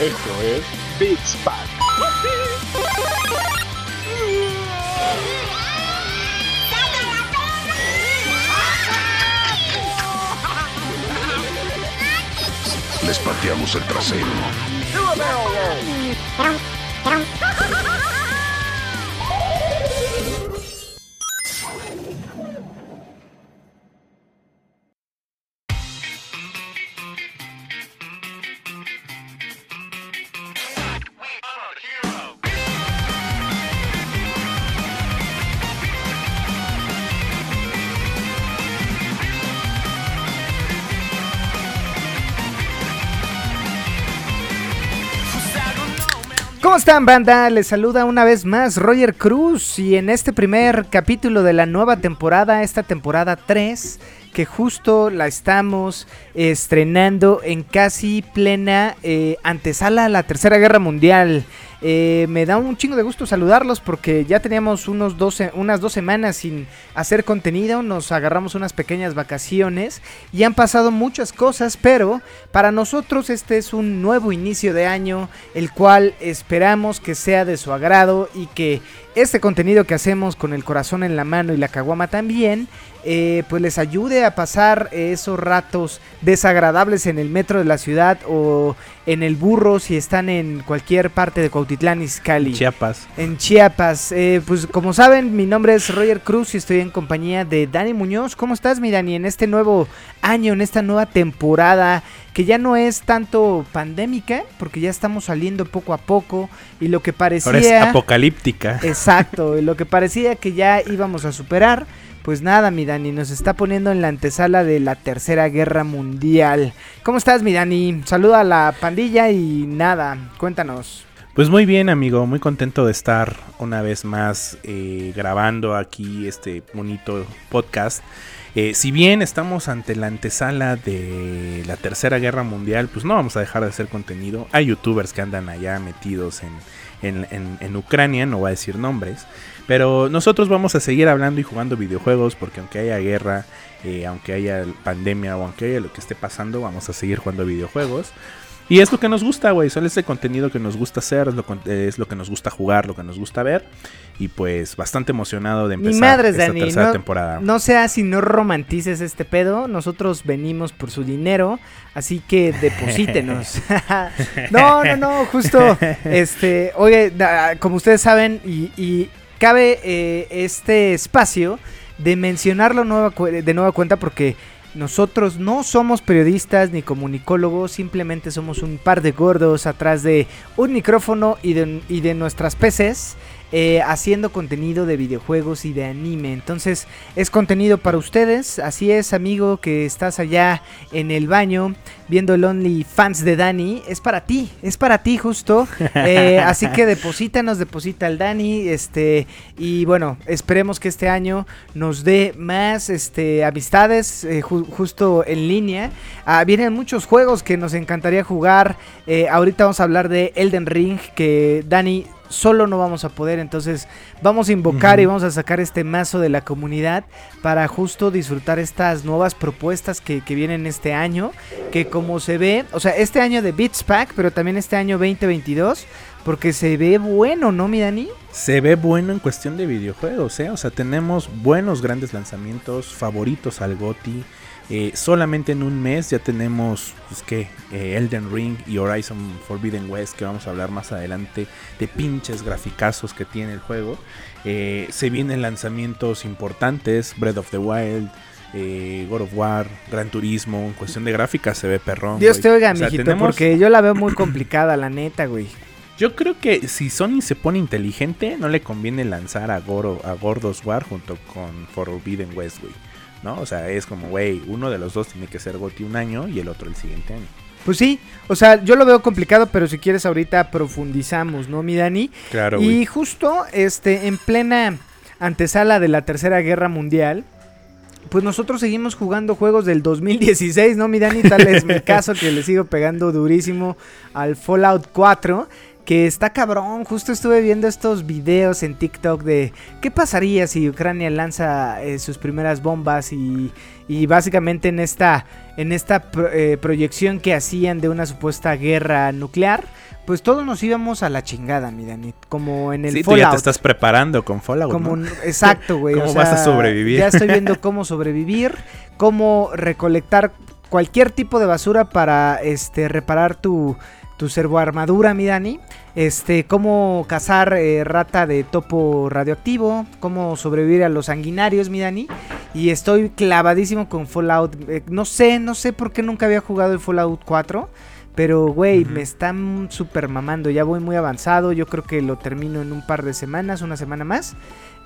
Esto es Big Pack. Les pateamos el trasero. Están, banda? Les saluda una vez más Roger Cruz y en este primer capítulo de la nueva temporada, esta temporada 3, que justo la estamos estrenando en casi plena eh, antesala a la Tercera Guerra Mundial. Eh, me da un chingo de gusto saludarlos porque ya teníamos unos 12, unas dos semanas sin hacer contenido, nos agarramos unas pequeñas vacaciones y han pasado muchas cosas, pero para nosotros este es un nuevo inicio de año, el cual esperamos que sea de su agrado y que este contenido que hacemos con el corazón en la mano y la caguama también, eh, pues les ayude a pasar esos ratos desagradables en el metro de la ciudad o en el burro si están en cualquier parte de Cuautitlán Izcalli. Chiapas. En Chiapas. Eh, pues como saben, mi nombre es Roger Cruz y estoy en compañía de Dani Muñoz. ¿Cómo estás, mi Dani? En este nuevo año, en esta nueva temporada que ya no es tanto pandémica, porque ya estamos saliendo poco a poco y lo que parecía... Ahora es apocalíptica. Exacto, lo que parecía que ya íbamos a superar, pues nada, mi Dani, nos está poniendo en la antesala de la Tercera Guerra Mundial. ¿Cómo estás, mi Dani? Saluda a la pandilla y nada, cuéntanos. Pues muy bien, amigo, muy contento de estar una vez más eh, grabando aquí este bonito podcast. Eh, si bien estamos ante la antesala de la Tercera Guerra Mundial, pues no vamos a dejar de hacer contenido. Hay youtubers que andan allá metidos en, en, en, en Ucrania, no voy a decir nombres. Pero nosotros vamos a seguir hablando y jugando videojuegos porque aunque haya guerra, eh, aunque haya pandemia o aunque haya lo que esté pasando, vamos a seguir jugando videojuegos. Y es lo que nos gusta, güey. Son ese contenido que nos gusta hacer, es lo, es lo, que nos gusta jugar, lo que nos gusta ver. Y pues bastante emocionado de empezar Mi madre, esta Dani, tercera no, temporada. No sea si no romantices este pedo. Nosotros venimos por su dinero. Así que deposítenos. no, no, no. Justo. Este. Oye, como ustedes saben, y, y cabe eh, este espacio de mencionarlo nueva de nueva cuenta porque nosotros no somos periodistas ni comunicólogos, simplemente somos un par de gordos atrás de un micrófono y de, nuestras PCs eh, haciendo contenido de videojuegos y de anime. Entonces es contenido para ustedes. Así es, amigo, que estás allá en el baño viendo el Only Fans de Dani. Es para ti, es para ti justo. Eh, así que deposítanos, deposita al Dani. Este, y bueno, esperemos que este año nos dé más este, amistades eh, ju- justo en línea. Ah, vienen muchos juegos que nos encantaría jugar. Ahorita vamos a hablar de Elden Ring, que Dani solo no vamos a poder, entonces vamos a invocar y vamos a sacar este mazo de la comunidad para justo disfrutar estas nuevas propuestas que, que vienen este año, que como se ve, o sea, este año de Beats Pack, pero también este año 2022, porque se ve bueno, ¿no, mi Dani? Se ve bueno en cuestión de videojuegos, ¿eh? O sea, tenemos buenos grandes lanzamientos, favoritos al GOTI. Eh, solamente en un mes ya tenemos, pues que, Elden Ring y Horizon Forbidden West, que vamos a hablar más adelante, de pinches graficazos que tiene el juego. Eh, se vienen lanzamientos importantes, Breath of the Wild, eh, God of War, Gran Turismo, en cuestión de gráficas se ve perrón. Dios güey. te oiga, O sea, mijito, tenemos- porque yo la veo muy complicada, la neta, güey. Yo creo que si Sony se pone inteligente, no le conviene lanzar a, Goro, a God of War junto con Forbidden West, güey. ¿No? O sea, es como, güey, uno de los dos tiene que ser GOTY un año y el otro el siguiente año. Pues sí, o sea, yo lo veo complicado, pero si quieres ahorita profundizamos, ¿no, mi Dani? Claro, Y justo este en plena antesala de la Tercera Guerra Mundial, pues nosotros seguimos jugando juegos del 2016, ¿no, mi Dani? Tal es mi caso que le sigo pegando durísimo al Fallout 4, que está cabrón. Justo estuve viendo estos videos en TikTok de qué pasaría si Ucrania lanza eh, sus primeras bombas y, y, básicamente en esta, en esta eh, proyección que hacían de una supuesta guerra nuclear. Pues todos nos íbamos a la chingada, mi Dani. Como en el sí, Tú ya te estás preparando con Fallout. Como, Exacto, güey. ¿Cómo vas a sobrevivir? Ya estoy viendo cómo sobrevivir, cómo recolectar cualquier tipo de basura para este reparar tu, tu servoarmadura, mi Dani. Este, cómo cazar eh, rata de topo radioactivo, cómo sobrevivir a los sanguinarios, mi Dani. Y estoy clavadísimo con Fallout. Eh, no sé, no sé por qué nunca había jugado el Fallout 4. Pero, güey, me están súper mamando. Ya voy muy avanzado. Yo creo que lo termino en un par de semanas, una semana más.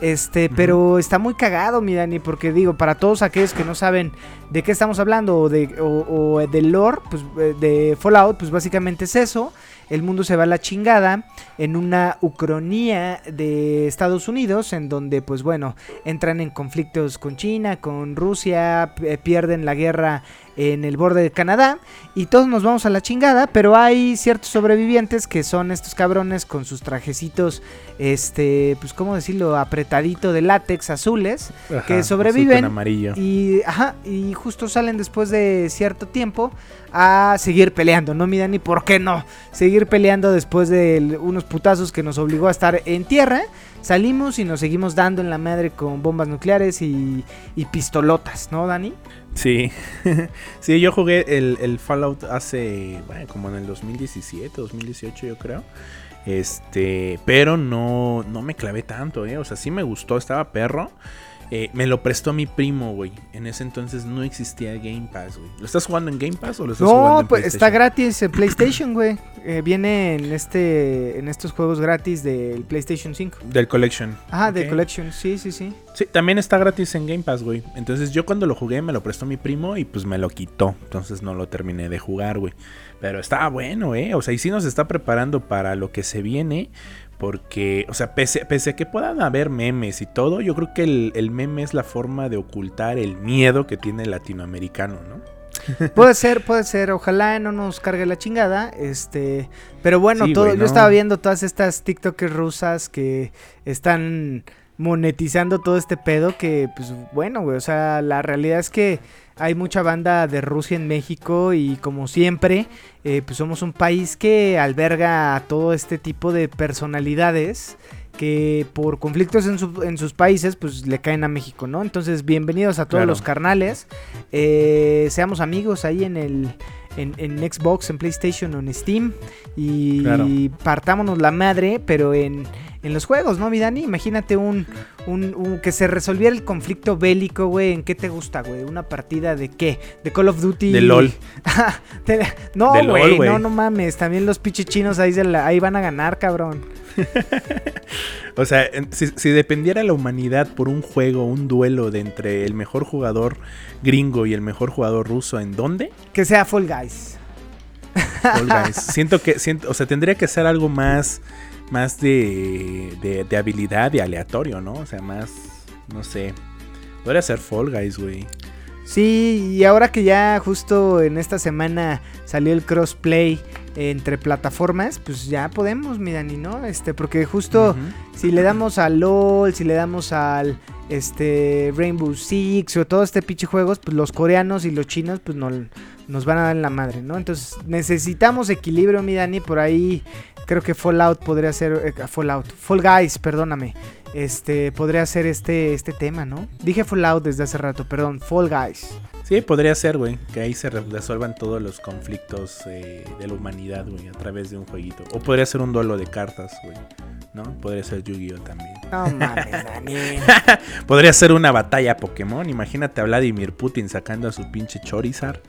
Este, pero está muy cagado, mi Dani, porque digo, para todos aquellos que no saben de qué estamos hablando o de, o, de lore, pues eh, de Fallout, pues básicamente es eso. El mundo se va a la chingada en una ucronía de Estados Unidos, en donde, pues bueno, entran en conflictos con China, con Rusia, pierden la guerra en el borde de Canadá y todos nos vamos a la chingada, pero hay ciertos sobrevivientes que son estos cabrones con sus trajecitos, este, pues cómo decirlo, apretadito de látex azules, que sobreviven amarillo. y, ajá, y justo salen después de cierto tiempo a seguir peleando, ¿no? Mira ni por qué no, seguir peleando después de unos putazos que nos obligó a estar en tierra. Salimos y nos seguimos dando en la madre con bombas nucleares y, y pistolotas, ¿no, Dani? Sí, sí, yo jugué el, Fallout hace, bueno, como en el 2017, 2018 yo creo. Este, pero no, no me clavé tanto, ¿eh? O sea, sí me gustó, estaba perro. Eh, me lo prestó mi primo, güey. En ese entonces no existía Game Pass, güey. ¿Lo estás jugando en Game Pass o lo estás jugando en pues está gratis en PlayStation, güey. Eh, viene en este en estos juegos gratis del PlayStation 5. Del Collection. Ajá, del Collection, sí, sí, sí. Sí, también está gratis en Game Pass, güey. Entonces yo cuando lo jugué me lo prestó mi primo y pues me lo quitó. Entonces no lo terminé de jugar, güey. Pero está bueno, ¿eh? O sea, y sí nos está preparando para lo que se viene. Porque, o sea, pese, a que puedan haber memes y todo, yo creo que el, meme es la forma de ocultar el miedo que tiene el latinoamericano, ¿no? puede ser, puede ser. Ojalá no nos cargue la chingada. Este, pero bueno, todo, yo estaba viendo todas estas TikTokers rusas que están monetizando todo este pedo. Que, pues, bueno, güey. O sea, la realidad es que hay mucha banda de Rusia en México y como siempre, eh, pues somos un país que alberga a todo este tipo de personalidades que por conflictos en, sus países pues le caen a México, ¿no? Entonces bienvenidos a todos los carnales, eh, seamos amigos ahí en el... En, Xbox, en PlayStation o en Steam. Y partámonos la madre, pero en, en los juegos, ¿no, mi Dani? Imagínate un, un, que se resolviera el conflicto bélico, güey. ¿En qué te gusta, güey? ¿Una partida de qué? ¿De Call of Duty? De LOL. no, güey, no, no mames. También los chinos ahí, ahí van a ganar, cabrón. o sea, si, si, dependiera la humanidad por un juego, un duelo de entre el mejor jugador gringo y el mejor jugador ruso, ¿en dónde? Que sea Fall Guys. Fall Guys. siento que, siento, o sea, tendría que ser algo más más de, de, habilidad, de aleatorio, ¿no? O sea, más, no sé. Podría ser Fall Guys, güey. Sí, y ahora que ya justo en esta semana salió el crossplay entre plataformas, pues ya podemos, mi Dani, ¿no? Este, porque justo si le damos al LOL, si le damos al este Rainbow Six o todo este pinche juegos, pues los coreanos y los chinos pues no, nos van a dar en la madre, ¿no? Entonces necesitamos equilibrio, mi Dani, por ahí creo que Fallout podría ser eh, Fallout, Fall Guys, perdóname. Este podría ser este este tema, ¿no? Dije Fallout desde hace rato, perdón, Fall Guys. Sí, podría ser, güey, que ahí se resuelvan todos los conflictos eh, de la humanidad, güey, a través de un jueguito. O podría ser un duelo de cartas, güey. ¿No? Podría ser Yu-Gi-Oh también. No mames, Daniel. podría ser una batalla Pokémon. Imagínate a Vladimir Putin sacando a su pinche Chorizard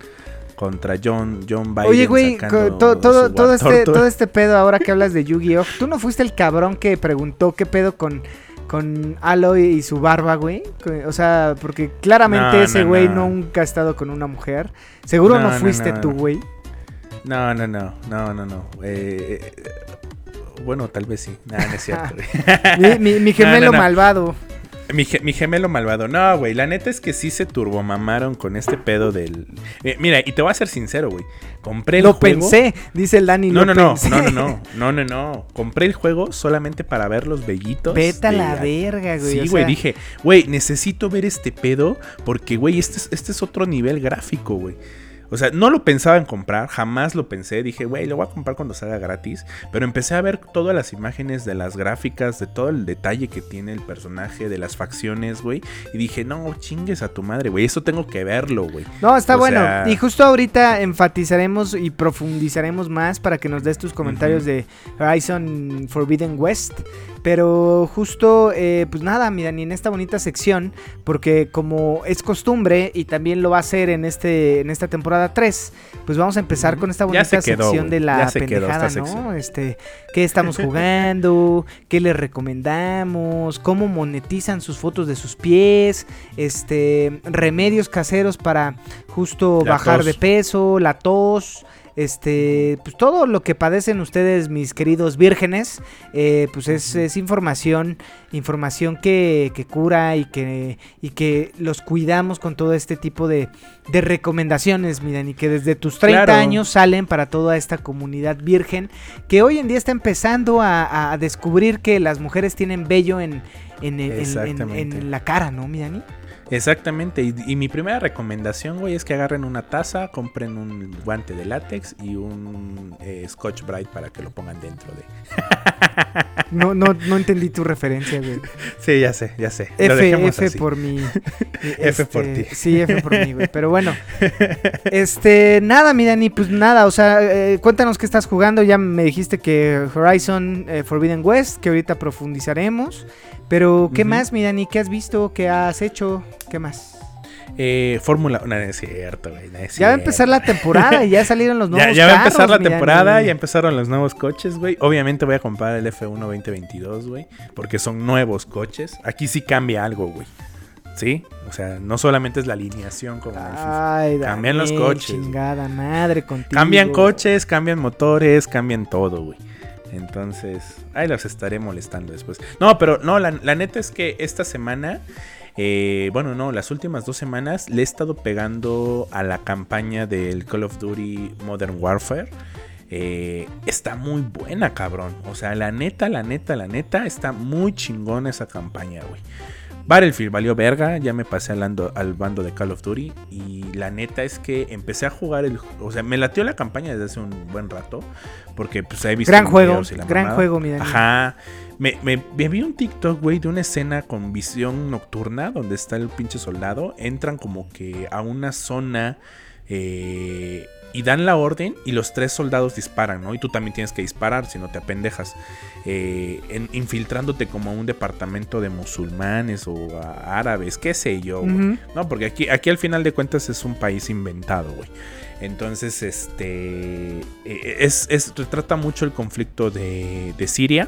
contra John, John Biden. Oye, güey, todo, todo, este, todo este pedo ahora que hablas de Yu-Gi-Oh! ¿Tú no fuiste el cabrón que preguntó qué pedo con, con Aloy y su barba, güey? O sea, porque claramente ese güey nunca ha estado con una mujer. Seguro no, fuiste tú, güey. No, no, no, no, no, no. Eh, eh, bueno, tal vez sí. Nada, no es cierto. mi, mi, gemelo malvado. Mi, ge- mi gemelo malvado. No, güey. La neta es que sí se turbomamaron con este pedo del. Eh, mira, y te voy a ser sincero, güey. Compré el Lo juego. pensé, dice el Dani. No, lo no, no, pensé. no, no, no, no, no, no. Compré el juego solamente para ver los bellitos. Vete a la verga, güey. Sí, güey, sea, dije, güey, necesito ver este pedo porque, güey, este es, este es otro nivel gráfico, güey. O sea, no lo pensaba en comprar, jamás lo pensé. Dije, güey, lo voy a comprar cuando salga gratis. Pero empecé a ver todas las imágenes de las gráficas, de todo el detalle que tiene el personaje, de las facciones, güey. Y dije, no, chingues a tu madre, güey. Eso tengo que verlo, güey. No, está O bueno. sea- Y justo ahorita enfatizaremos y profundizaremos más para que nos des tus comentarios de Horizon Forbidden West. Pero justo, eh, pues nada, mi Dani, en esta bonita sección, porque como es costumbre y también lo va a hacer en este en esta temporada 3, pues vamos a empezar con esta bonita quedó, sección de la pendejada, ¿no? sección. Este, qué estamos jugando, qué les recomendamos, cómo monetizan sus fotos de sus pies, este, remedios caseros para justo La bajar tos. de peso, la tos, este, pues todo lo que padecen ustedes, mis queridos vírgenes, eh, pues es, es información, información que, que cura y que, y que los cuidamos con todo este tipo de, de recomendaciones, miren, y que desde tus 30 Claro. años salen para toda esta comunidad virgen que hoy en día está empezando a, a descubrir que las mujeres tienen vello en, en, en- la cara, ¿no, mi Dani? Exactamente, y, y mi primera recomendación, güey, es que agarren una taza, compren un guante de látex y un eh, Scotch Brite para que lo pongan dentro de... No, no, no entendí tu referencia, güey. Sí, ya sé, ya sé. F, F así. por mi. F por este, ti. Sí, F por mí, güey. Pero bueno. Este, nada, mi Dani, pues nada, o sea, eh, cuéntanos qué estás jugando. Ya me dijiste que Horizon eh, Forbidden West, que ahorita profundizaremos. Pero, ¿qué más, mi Dani? ¿Qué has visto? ¿Qué has hecho? ¿Qué más? Eh, Fórmula... No, no es cierto, güey. no Ya va a empezar la temporada y ya salieron los nuevos Ya, ya va a empezar la temporada, ya empezaron los nuevos coches, güey. Obviamente voy a comprar el F1 2022, güey, porque son nuevos coches. Aquí sí cambia algo, güey. ¿Sí? O sea, no solamente es la alineación como. Ay, Cambian los coches. Chingada madre contigo. Cambian coches, cambian motores, cambian todo, güey. Entonces, ahí los estaré molestando después. No, pero no, la, neta es que esta semana, eh, bueno, no, las últimas dos semanas le he estado pegando a la campaña del Call of Duty Modern Warfare. Eh, está muy buena, cabrón. O sea, la neta, la neta, la neta, está muy chingona esa campaña, güey. Battlefield valió verga, ya me pasé al, ando- al bando de Call of Duty y la neta es que empecé a jugar el... O sea, me latió la campaña desde hace un buen rato porque pues he visto Gran juego, y la gran mamada. juego, mi. Ajá. Me, me- me vi un TikTok, güey, de una escena con visión nocturna donde está el pinche soldado. Entran como que a una zona eh, y dan la orden y los tres soldados disparan, ¿no? Y tú también tienes que disparar si no te apendejas. Eh, en- infiltrándote como a un departamento de musulmanes o a árabes, qué sé yo, güey. No, porque aquí, aquí al final de cuentas es un país inventado, güey. Entonces, este. eh, Es, es- retrata mucho el conflicto de, de Siria.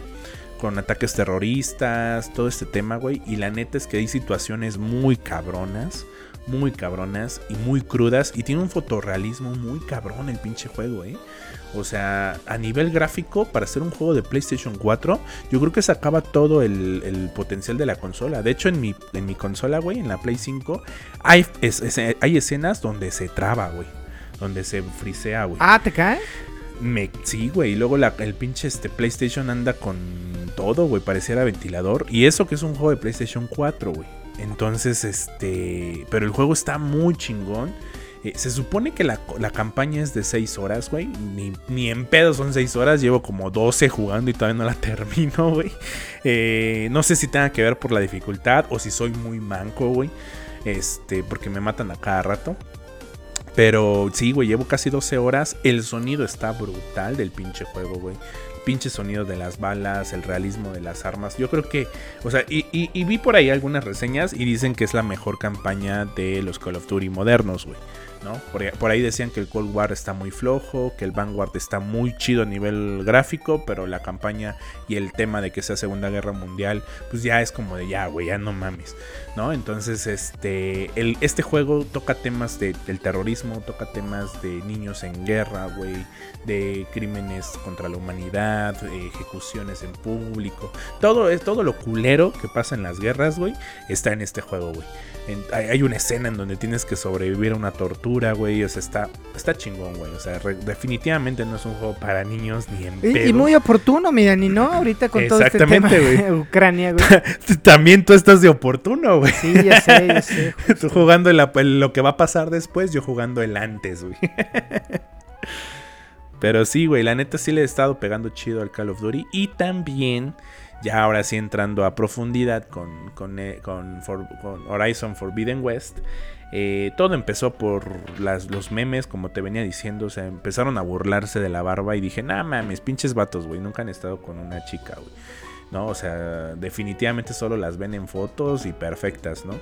Con ataques terroristas, todo este tema, güey. Y la neta es que hay situaciones muy cabronas. Muy cabronas y muy crudas. Y tiene un fotorrealismo muy cabrón el pinche juego, eh. O sea, a nivel gráfico, para ser un juego de PlayStation 4, yo creo que sacaba todo el, el potencial de la consola. De hecho, en mi, en mi consola, güey, en la Play 5, hay, es- es- hay escenas donde se traba, güey. Donde se frisea, güey. Ah, ¿te cae? Me, sí, güey. Y luego la- el pinche este, PlayStation anda con todo, güey. Pareciera ventilador. Y eso que es un juego de PlayStation 4, güey. Entonces, este. Pero el juego está muy chingón. Eh, se supone que la, la campaña es de 6 horas, güey. Ni, ni en pedo son 6 horas. Llevo como 12 jugando y todavía no la termino, güey. Eh, no sé si tenga que ver por la dificultad o si soy muy manco, güey. Este, porque me matan a cada rato. Pero sí, güey, llevo casi 12 horas. El sonido está brutal del pinche juego, güey. Pinche sonido de las balas, el realismo de las armas. Yo creo que, o sea, y, y- y vi por ahí algunas reseñas y dicen que es la mejor campaña de los Call of Duty modernos, güey. Por, ahí- decían que el Cold War está muy flojo, que el Vanguard está muy chido a nivel gráfico, pero la campaña y el tema de que sea Segunda Guerra Mundial, pues ya es como de ya, güey, ya no mames. ¿no? Entonces, este, el, este juego toca temas de- del terrorismo, toca temas de niños en guerra, güey, de crímenes contra la humanidad, eh, ejecuciones en público. Todo, todo lo culero que pasa en las guerras, güey, está en este juego, güey. Hay, hay, una escena en donde tienes que sobrevivir a una tortura, güey. O sea, está, está chingón, güey. O sea, re, definitivamente no es un juego para niños ni en y, y, muy oportuno, mi Dani, ¿no? Ahorita con todo este tema de Ucrania, güey. También tú estás de oportuno, güey. Sí, ya sé, ya sé. Tú jugando el, lo que va a pasar después, yo jugando el antes, güey. Pero sí, güey, la neta sí le he estado pegando chido al Call of Duty. Y también, ya ahora sí entrando a profundidad con, con, eh, con, Horizon Forbidden West. Eh, todo empezó por las, los memes, como te venía diciendo. O sea, empezaron a burlarse de la barba y dije, nah mames, pinches vatos, güey. Nunca han estado con una chica, güey. ¿no? O sea, definitivamente solo las ven en fotos y perfectas, ¿no?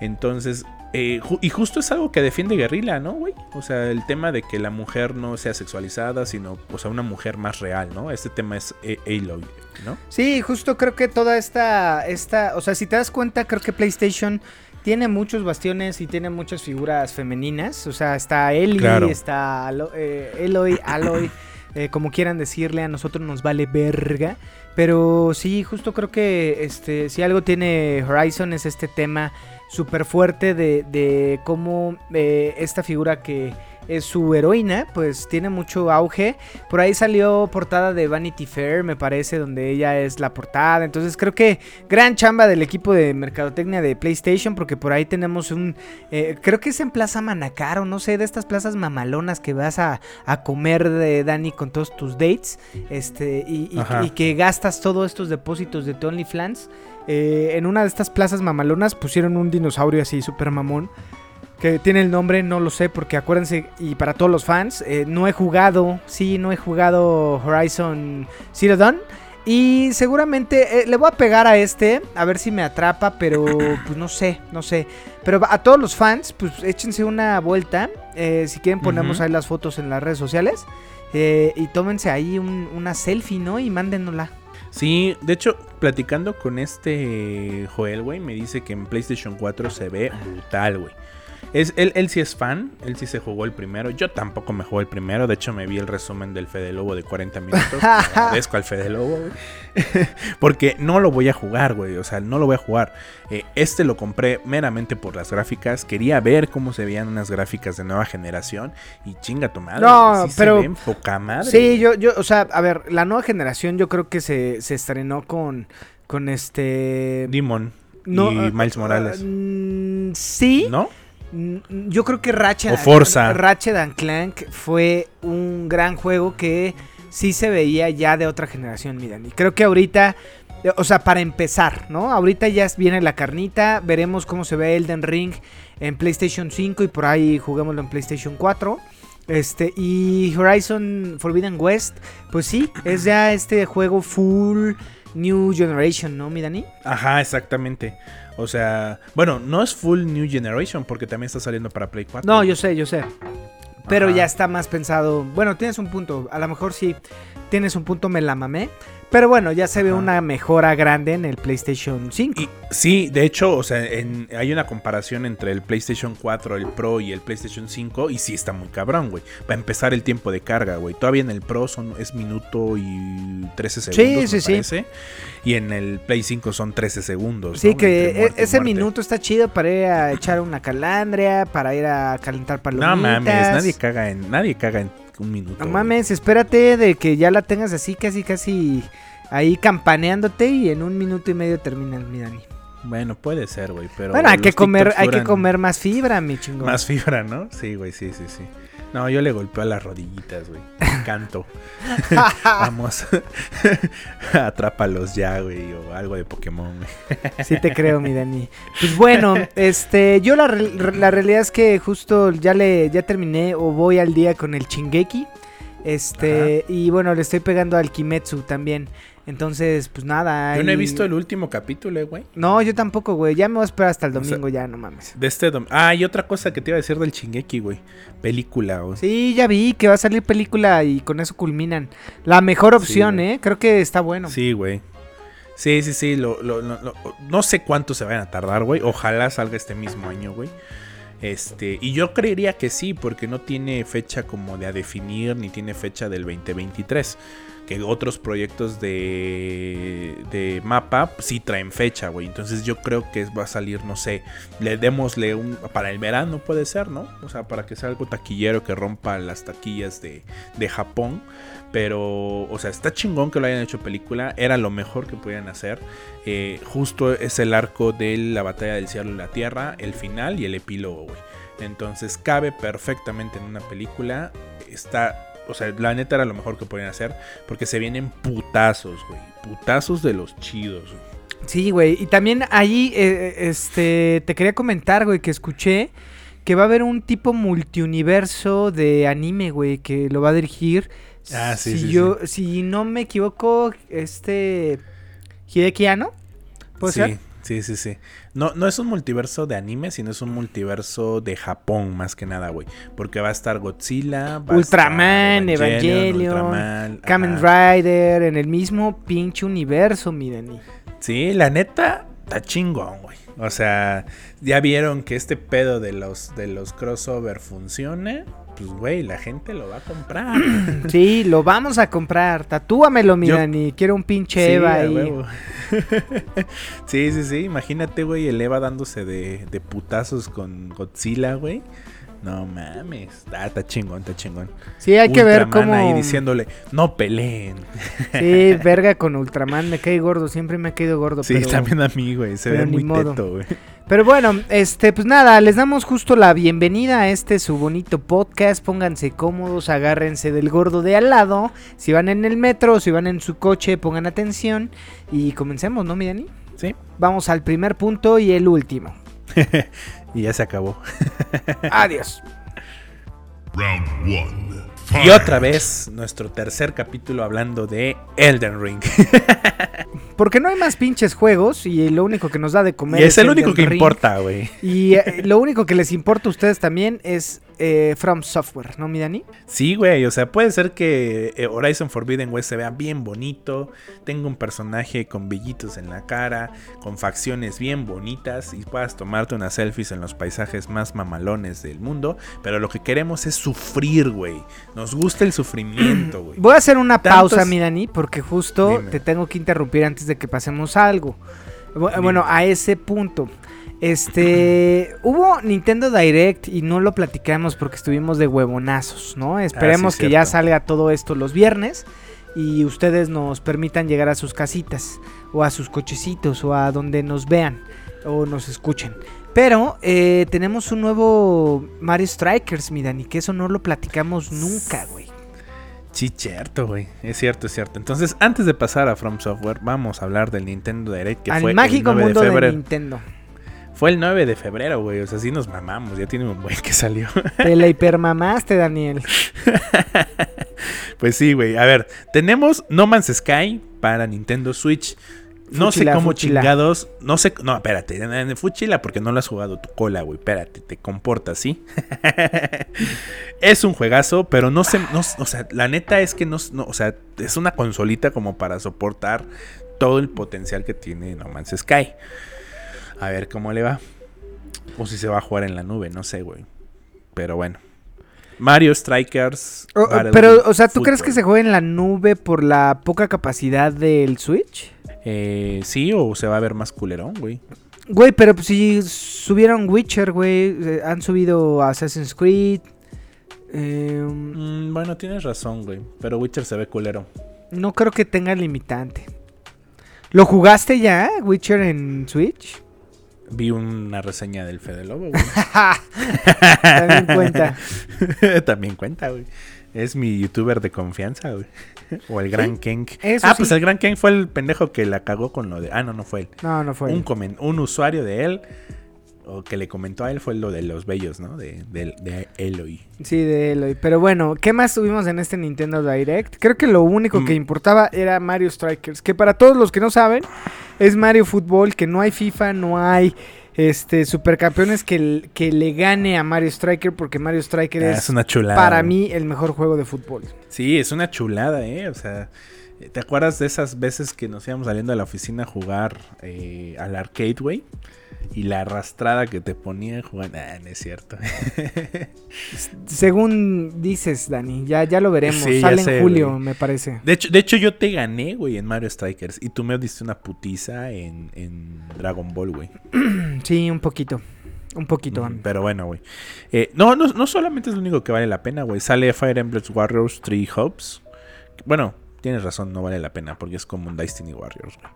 Entonces, eh, y justo es algo que defiende Guerrilla, ¿no, güey? O sea, el tema de que la mujer no sea sexualizada, sino, o sea, una mujer más real, ¿no? Este tema es Aloy, ¿no? Sí, justo creo que toda esta, esta, o sea, si te das cuenta, creo que PlayStation tiene muchos bastiones y tiene muchas figuras femeninas. O sea, está Ellie, claro. está Alo eh, Eloy, Aloy, eh, como quieran decirle, a nosotros nos vale verga. Pero sí, justo creo que este, si algo tiene Horizon es este tema súper fuerte de, de cómo eh, esta figura que es su heroína, pues tiene mucho auge. Por ahí salió portada de Vanity Fair, me parece, donde ella es la portada. Entonces creo que gran chamba del equipo de mercadotecnia de PlayStation, porque por ahí tenemos un, eh, creo que es en Plaza Manacaro, no sé, de estas plazas mamalonas que vas a, a comer de Dani con todos tus dates, este, y, y, y que gastas todos estos depósitos de tu OnlyFans. Eh, en una de estas plazas mamalonas pusieron un dinosaurio así, súper mamón que tiene el nombre, no lo sé, porque acuérdense, y para todos los fans, eh, no he jugado, sí, no he jugado Horizon Zero Dawn. Y seguramente eh, le voy a pegar a este, a ver si me atrapa, pero pues no sé, no sé. Pero a todos los fans, pues échense una vuelta. Eh, si quieren ponemos uh -huh. ahí las fotos en las redes sociales. Eh, y tómense ahí un, una selfie, ¿no? Y mándenosla. Sí, de hecho, platicando con este Joel, güey, me dice que en PlayStation 4 se ve brutal, güey. Es, él, él, sí es fan, él sí se jugó el primero. Yo tampoco me jugué el primero. De hecho, me vi el resumen del Fede Lobo de 40 minutos. agradezco al Fede Lobo, güey. Porque no lo voy a jugar, güey. O sea, no lo voy a jugar. Eh, este lo compré meramente por las gráficas. Quería ver cómo se veían unas gráficas de nueva generación. Y chinga tu madre. No, sí pero. Se ven poca madre. Sí, yo, yo, o sea, a ver, la nueva generación yo creo que se, se estrenó con, con este. Demon. No, y Miles Morales. Uh, sí. ¿No? Yo creo que Ratchet, o Forza. Ratchet and Clank fue un gran juego que sí se veía ya de otra generación, miren. Y creo que ahorita, o sea, para empezar, ¿no? Ahorita ya viene la carnita, veremos cómo se ve Elden Ring en PlayStation 5 y por ahí juguémoslo en PlayStation 4. Este, y Horizon Forbidden West, pues sí, es ya este juego full New Generation, ¿no, mi Dani? Ajá, exactamente. O sea, bueno, no es full New Generation porque también está saliendo para Play 4. No, yo sé, yo sé. Pero Ajá. ya está más pensado. Bueno, tienes un punto. A lo mejor sí tienes un punto, me la mamé. Pero bueno, ya se ve Ajá. una mejora grande en el PlayStation 5. Y, sí, de hecho, o sea, en, hay una comparación entre el PlayStation 4, el Pro y el PlayStation 5. Y sí está muy cabrón, güey. Para empezar el tiempo de carga, güey. Todavía en el Pro son, es minuto y 13 segundos. Sí, sí, sí. Y en el Play 5 son 13 segundos. Sí, ¿no? que ese minuto está chido para ir a echar una calandria, para ir a calentar palomitas. No mames, nadie caga en, nadie caga en un minuto. No mames, espérate de que ya la tengas así, casi, casi ahí campaneándote y en un minuto y medio terminas, mi Dani. Bueno, puede ser, güey, pero Bueno, hay que comer, hay que comer más fibra, mi chingón. Más fibra, ¿no? Sí, güey, sí, sí, sí. No, yo le golpeo a las rodillitas, güey. Canto. Vamos. Atrápalos ya, güey. O algo de Pokémon, güey. sí te creo, mi Dani. Pues bueno, este, yo la, la realidad es que justo ya le, ya terminé o voy al día con el Chingeki. Este, Ajá. y bueno, le estoy pegando al Kimetsu también. Entonces, pues nada. Yo no he visto el último capítulo, eh, güey. No, yo tampoco, güey. Ya me voy a esperar hasta el domingo, o sea, ya, no mames. De este domingo. Ah, y otra cosa que te iba a decir del Chingeki, güey. Película, güey. Sí, ya vi que va a salir película y con eso culminan. La mejor opción, sí, ¿eh? Creo que está bueno. Sí, güey. Sí, sí, sí. Lo, lo, lo, no sé cuánto se vayan a tardar, güey. Ojalá salga este mismo año, güey. Este, y yo creería que sí, porque no tiene fecha como de a definir, ni tiene fecha del 2023. Que otros proyectos de, de mapa sí traen fecha, güey. Entonces yo creo que va a salir, no sé, le démosle un... Para el verano puede ser, ¿no? O sea, para que sea algo taquillero que rompa las taquillas de, de Japón. Pero, o sea, está chingón que lo hayan hecho película. Era lo mejor que podían hacer. Eh, justo es el arco de la batalla del cielo y la tierra, el final y el epílogo, güey. Entonces cabe perfectamente en una película. Está, o sea, la neta era lo mejor que podían hacer. Porque se vienen putazos, güey. Putazos de los chidos, güey. Sí, güey. Y también ahí, eh, este, te quería comentar, güey, que escuché que va a haber un tipo multiuniverso de anime, güey, que lo va a dirigir. Ah, sí, si sí, yo, Si no me equivoco, este... Hideki Anno, ¿puede sí, ser? Sí, sí, sí. No, no es un multiverso de anime, sino es un multiverso de Japón, más que nada, güey. Porque va a estar Godzilla, va a Ultraman, estar Evangelion, Ultraman, Kamen ajá. Rider, en el mismo pinche universo, miren. Sí, la neta, está chingón, güey. O sea, ya vieron que este pedo de los, de los crossover funciona. Pues, güey, la gente lo va a comprar. Sí, lo vamos a comprar. Tatúamelo, mi Yo- Dani. Quiero un pinche Sí, Eva ahí. sí, sí, sí. Imagínate, güey, el Eva dándose de, de putazos con Godzilla, güey. No mames. Ah, está chingón, está chingón. Sí, hay que ver cómo. ahí diciéndole, no peleen. Sí, verga con Ultraman. Me cae gordo. Siempre me ha caído gordo. Sí, pero... también a mí, güey. Se pero ve muy modo. teto, güey. Pero bueno, este, pues nada, les damos justo la bienvenida a este su bonito podcast. Pónganse cómodos, agárrense del gordo de al lado. Si van en el metro, si van en su coche, pongan atención. Y comencemos, ¿no, mi Dani? Sí. Vamos al primer punto y el último. y ya se acabó. Adiós. Round one. Y otra vez, nuestro tercer capítulo hablando de Elden Ring. Porque no hay más pinches juegos y lo único que nos da de comer y es el único Elden que Ring. importa, güey. Y eh, lo único que les importa a ustedes también es eh, From Software, ¿no, mi Dani? Sí, güey, o sea, puede ser que eh, Horizon Forbidden West se vea bien bonito, tenga un personaje con vellitos en la cara, con facciones bien bonitas y puedas tomarte unas selfies en los paisajes más mamalones del mundo, pero lo que queremos es sufrir, güey. Nos gusta el sufrimiento, güey. Voy a hacer una Tantos- pausa, mi Dani, porque justo Dime. te tengo que interrumpir antes de que pasemos algo. Bu- Bueno, a ese punto. Este, hubo Nintendo Direct y no lo platicamos porque estuvimos de huevonazos, ¿no? Esperemos Ah, sí, que ya salga todo esto los viernes y ustedes nos permitan llegar a sus casitas o a sus cochecitos o a donde nos vean o nos escuchen. Pero eh, tenemos un nuevo Mario Strikers, mi Dani, que eso no lo platicamos nunca, güey. Sí, cierto, güey. Es cierto, es cierto. Entonces, antes de pasar a From Software, vamos a hablar del Nintendo Direct que Al fue mágico el 9 mundo de. Nintendo. Fue el 9 de febrero, güey. O sea, sí nos mamamos. Ya tiene un buen que salió. Te la hipermamaste, Daniel. Pues sí, güey. A ver, tenemos No Man's Sky para Nintendo Switch. No Fuchila, sé cómo fuchila. chingados. No sé. No, espérate. Fuchila porque no lo has jugado tu cola, güey. Espérate, te comportas, ¿sí? es un juegazo, pero no sé. No, o sea, la neta es que no, no. O sea, es una consolita como para soportar todo el potencial que tiene No Man's Sky. A ver cómo le va. O si se va a jugar en la nube, no sé, güey. Pero bueno. Mario Strikers. Pero, o sea, ¿tú crees que se juegue en la nube por la poca capacidad del Switch? Eh, sí, o se va a ver más culerón, güey. Güey, pero si subieron Witcher, güey, eh, han subido Assassin's Creed. eh, Mm, bueno, tienes razón, güey. Pero Witcher se ve culero. no creo que tenga limitante. ¿Lo jugaste ya, Witcher en Switch? Vi una reseña del Fede Lobo, güey. También cuenta. También cuenta, güey. Es mi youtuber de confianza, güey. O el Gran eso Ah, sí. pues el Gran Kenk fue el pendejo que la cagó con lo de. Ah, no, no fue él. No, no fue. Un, comen- un usuario de él, o que le comentó a él, fue lo de los bellos, ¿no? De, de, de Eloy. Sí, de Eloy. Pero bueno, ¿qué más tuvimos en este Nintendo Direct? Creo que lo único que Mm. importaba era Mario Strikers. Que para todos los que no saben, es Mario Fútbol, que no hay FIFA, no hay este supercampeones que, que le gane a Mario Striker, porque Mario Striker Ah, es, es una chulada. para mí el mejor juego de fútbol. Sí, es una chulada, ¿eh? O sea, ¿te acuerdas de esas veces que nos íbamos saliendo de la oficina a jugar eh, al arcade, güey? Y la arrastrada que te ponía jugando. Ah, no es cierto. Según dices, Dani, ya, ya lo veremos. Sí, Sale sé, en julio, güey. me parece. De hecho, de hecho, yo te gané, güey, en Mario Strikers. Y tú me diste una putiza en, en Dragon Ball, güey. Sí, un poquito. Un poquito. Ujú, Pero bueno, güey. Eh, no, no, no solamente es lo único que vale la pena, güey. Sale Fire Emblem Warriors 3 Hubs. Bueno, tienes razón, no vale la pena porque es como un Destiny Warriors, güey.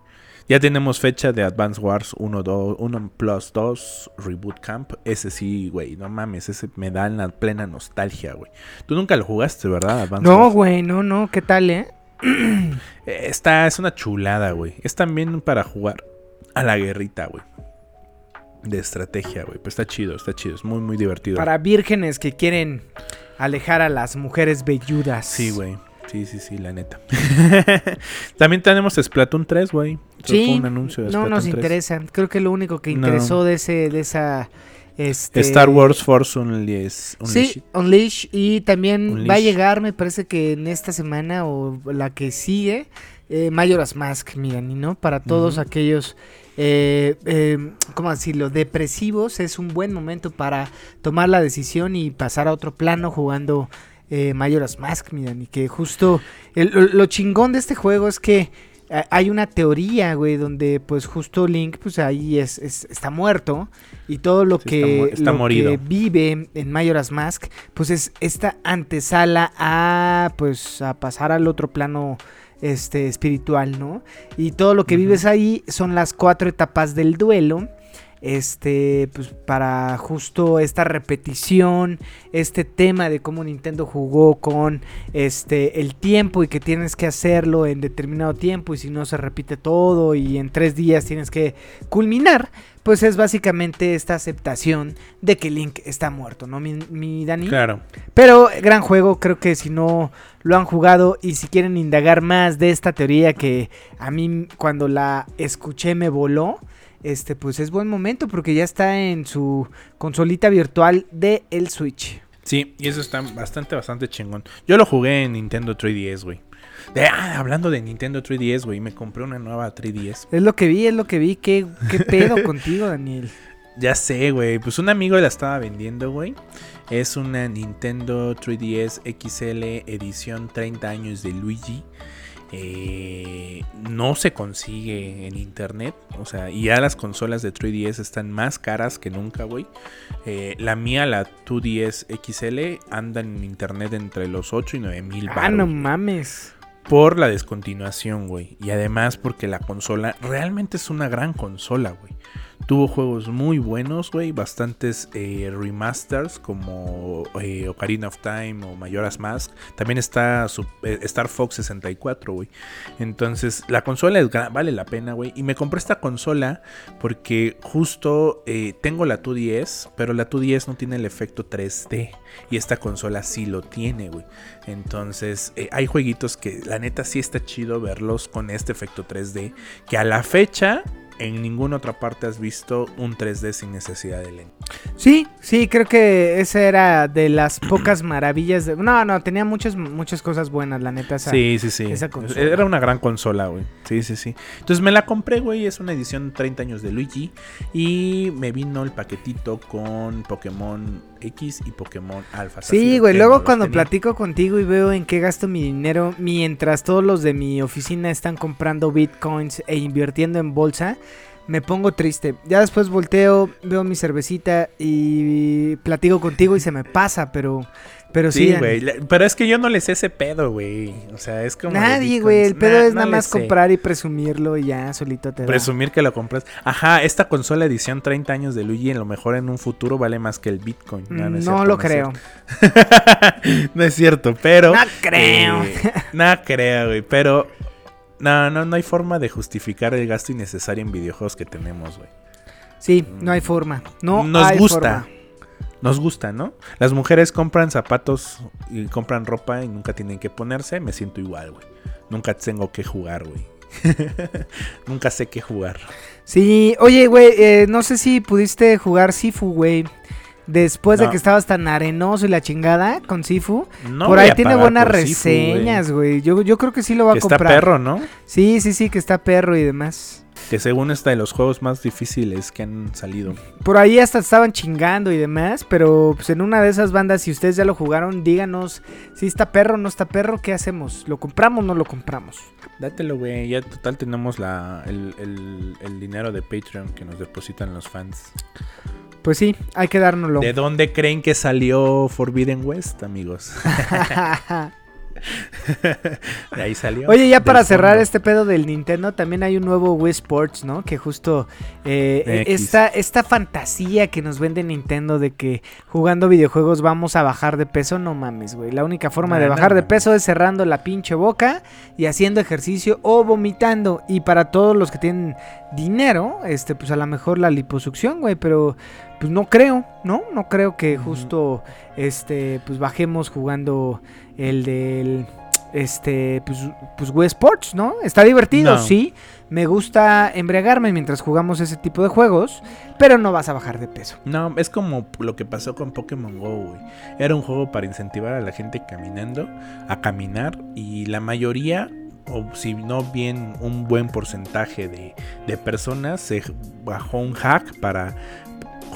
Ya tenemos fecha de Advance Wars 1, 2, 1 Plus 2 Reboot Camp. Ese sí, güey, no mames, ese me da la plena nostalgia, güey. Tú nunca lo jugaste, ¿verdad? Advance No, güey, no, no. ¿Qué tal, eh? Eh, Esta es una chulada, güey. Es también para jugar a la guerrita, güey. De estrategia, güey. Pues está chido, está chido. Es muy, muy divertido. Para vírgenes que quieren alejar a las mujeres velludas. Sí, güey. Sí, sí, sí, la neta. También tenemos Splatoon 3, güey. Sí, fue un anuncio de no Splatoon nos 3. interesa. Creo que lo único que No. interesó de ese, de esa, este, Star Wars Force Unleashed. Sí, Unleash y también va a llegar, me parece que en esta semana o la que sigue, eh, Majora's Mask, miren, y no para todos aquellos, eh, eh, ¿cómo decirlo? Depresivos es un buen momento para tomar la decisión y pasar a otro plano jugando eh, Majora's Mask, miren, y que justo el- lo, lo chingón de este juego es que eh, hay una teoría, güey, donde pues justo Link pues ahí es, es- está muerto y todo lo Sí, que, está lo que vive en Majora's Mask pues es esta antesala a pues a pasar al otro plano este espiritual, ¿no? Y todo lo que vives ahí son las cuatro etapas del duelo. Este, pues para justo esta repetición, este tema de cómo Nintendo jugó con este el tiempo y que tienes que hacerlo en determinado tiempo y si no se repite todo y en tres días tienes que culminar, pues es básicamente esta aceptación de que Link está muerto, ¿no, mi, mi Dani? Claro. Pero gran juego, creo que si no lo han jugado y si quieren indagar más de esta teoría que a mí cuando la escuché me voló, este pues es buen momento porque ya está en su consolita virtual de el Switch. Sí, y eso está bastante, bastante chingón. Yo lo jugué en Nintendo 3DS, güey. De- ah, hablando de Nintendo 3DS, güey, me compré una nueva 3DS. Es lo que vi, es lo que vi. ¿Qué, qué pedo contigo, Daniel? Ya sé, güey. Pues un amigo la estaba vendiendo, güey. Es una Nintendo 3DS XL edición 30 años de Luigi. Eh, no se consigue en internet. O sea, y ya las consolas de 3DS están más caras que nunca, güey. Eh, la mía, la 2DS XL, anda en internet entre los 8 y 9 mil Ah, no mames. por la descontinuación, güey. Y además porque la consola realmente es una gran consola, güey. Tuvo juegos muy buenos, güey. Bastantes eh, remasters como eh, Ocarina of Time o Majora's Mask. También está eh, Star Fox 64, güey. Entonces la consola vale la pena, güey. Y me compré esta consola porque justo tengo la 2DS, pero la 2DS no tiene el efecto 3D. Y esta consola sí lo tiene, güey. Entonces, hay jueguitos que la neta sí está chido verlos con este efecto 3D. Que a la fecha, en ninguna otra parte has visto un 3D sin necesidad de lente. Sí, sí, creo que esa era de las pocas maravillas. De... No, no, tenía muchas, muchas cosas buenas, la neta. esa- Sí, sí, sí. esa consola. Era una gran consola, güey. Sí, sí, sí. Entonces me la compré, güey. Es una edición 30 años de Luigi. Y me vino el paquetito con Pokémon X y Pokémon Alpha. Sí, güey, luego no cuando tenía. platico contigo y veo en qué gasto mi dinero mientras todos los de mi oficina están comprando bitcoins e invirtiendo en bolsa, me pongo triste. Ya después volteo, veo mi cervecita y platico contigo y se me pasa, pero pero sí. Güey. Pero es que yo no le sé ese pedo, güey. O sea, es como. Nadie, güey, el pedo Nah, es no nada más sé. comprar y presumirlo y ya solito te da. Presumir que lo compras. Ajá, esta consola edición 30 años de Luigi, a lo mejor en un futuro vale más que el Bitcoin. Mm, No, No, es cierto, lo creo. no es cierto, pero. No creo. eh, no creo, güey. Pero. No, no, no hay forma de justificar el gasto innecesario en videojuegos que tenemos, güey. Sí, no hay forma. No Nos hay gusta. forma. Nos gusta, ¿no? Las mujeres compran zapatos y compran ropa y nunca tienen que ponerse. Me siento igual, güey. Nunca tengo que jugar, güey. nunca sé qué jugar. Sí, oye, güey, eh, no sé si pudiste jugar Sifu, güey. Después de que estabas tan arenoso y la chingada con Sifu. No por ahí tiene buenas por Sifu, güey. reseñas, güey. Yo, yo creo que sí lo va Que a está comprar. perro, ¿no? Sí, sí, sí, que está perro y demás. Que según está de los juegos más difíciles que han salido. Por ahí hasta estaban chingando y demás, pero pues en una de esas bandas, si ustedes ya lo jugaron, díganos si está perro o no está perro, ¿qué hacemos? ¿Lo compramos o no lo compramos? Dátelo, güey. Ya total tenemos la, el, el- el dinero de Patreon que nos depositan los fans. Pues sí, hay que dárnoslo. ¿De dónde creen que salió Forbidden West, amigos? De ahí salió. Oye, ya para cerrar fondo. este pedo del Nintendo, también hay un nuevo Wii Sports, ¿no? Que justo eh, esta, esta fantasía que nos vende Nintendo de que jugando videojuegos vamos a bajar de peso, no mames, güey. La única forma de no bajar de peso es cerrando la pinche boca y haciendo ejercicio o vomitando. Y para todos los que tienen dinero, este, pues a lo mejor la liposucción, güey, pero pues no creo, ¿no? No creo que justo, este, pues bajemos jugando el del, este, pues, pues Wii Sports, ¿no? Está divertido, No. sí. Me gusta embriagarme mientras jugamos ese tipo de juegos, pero no vas a bajar de peso. No, es como lo que pasó con Pokémon Go, güey. Era un juego para incentivar a la gente caminando, a caminar, y la mayoría, o si no bien un buen porcentaje de, de personas, se bajó un hack para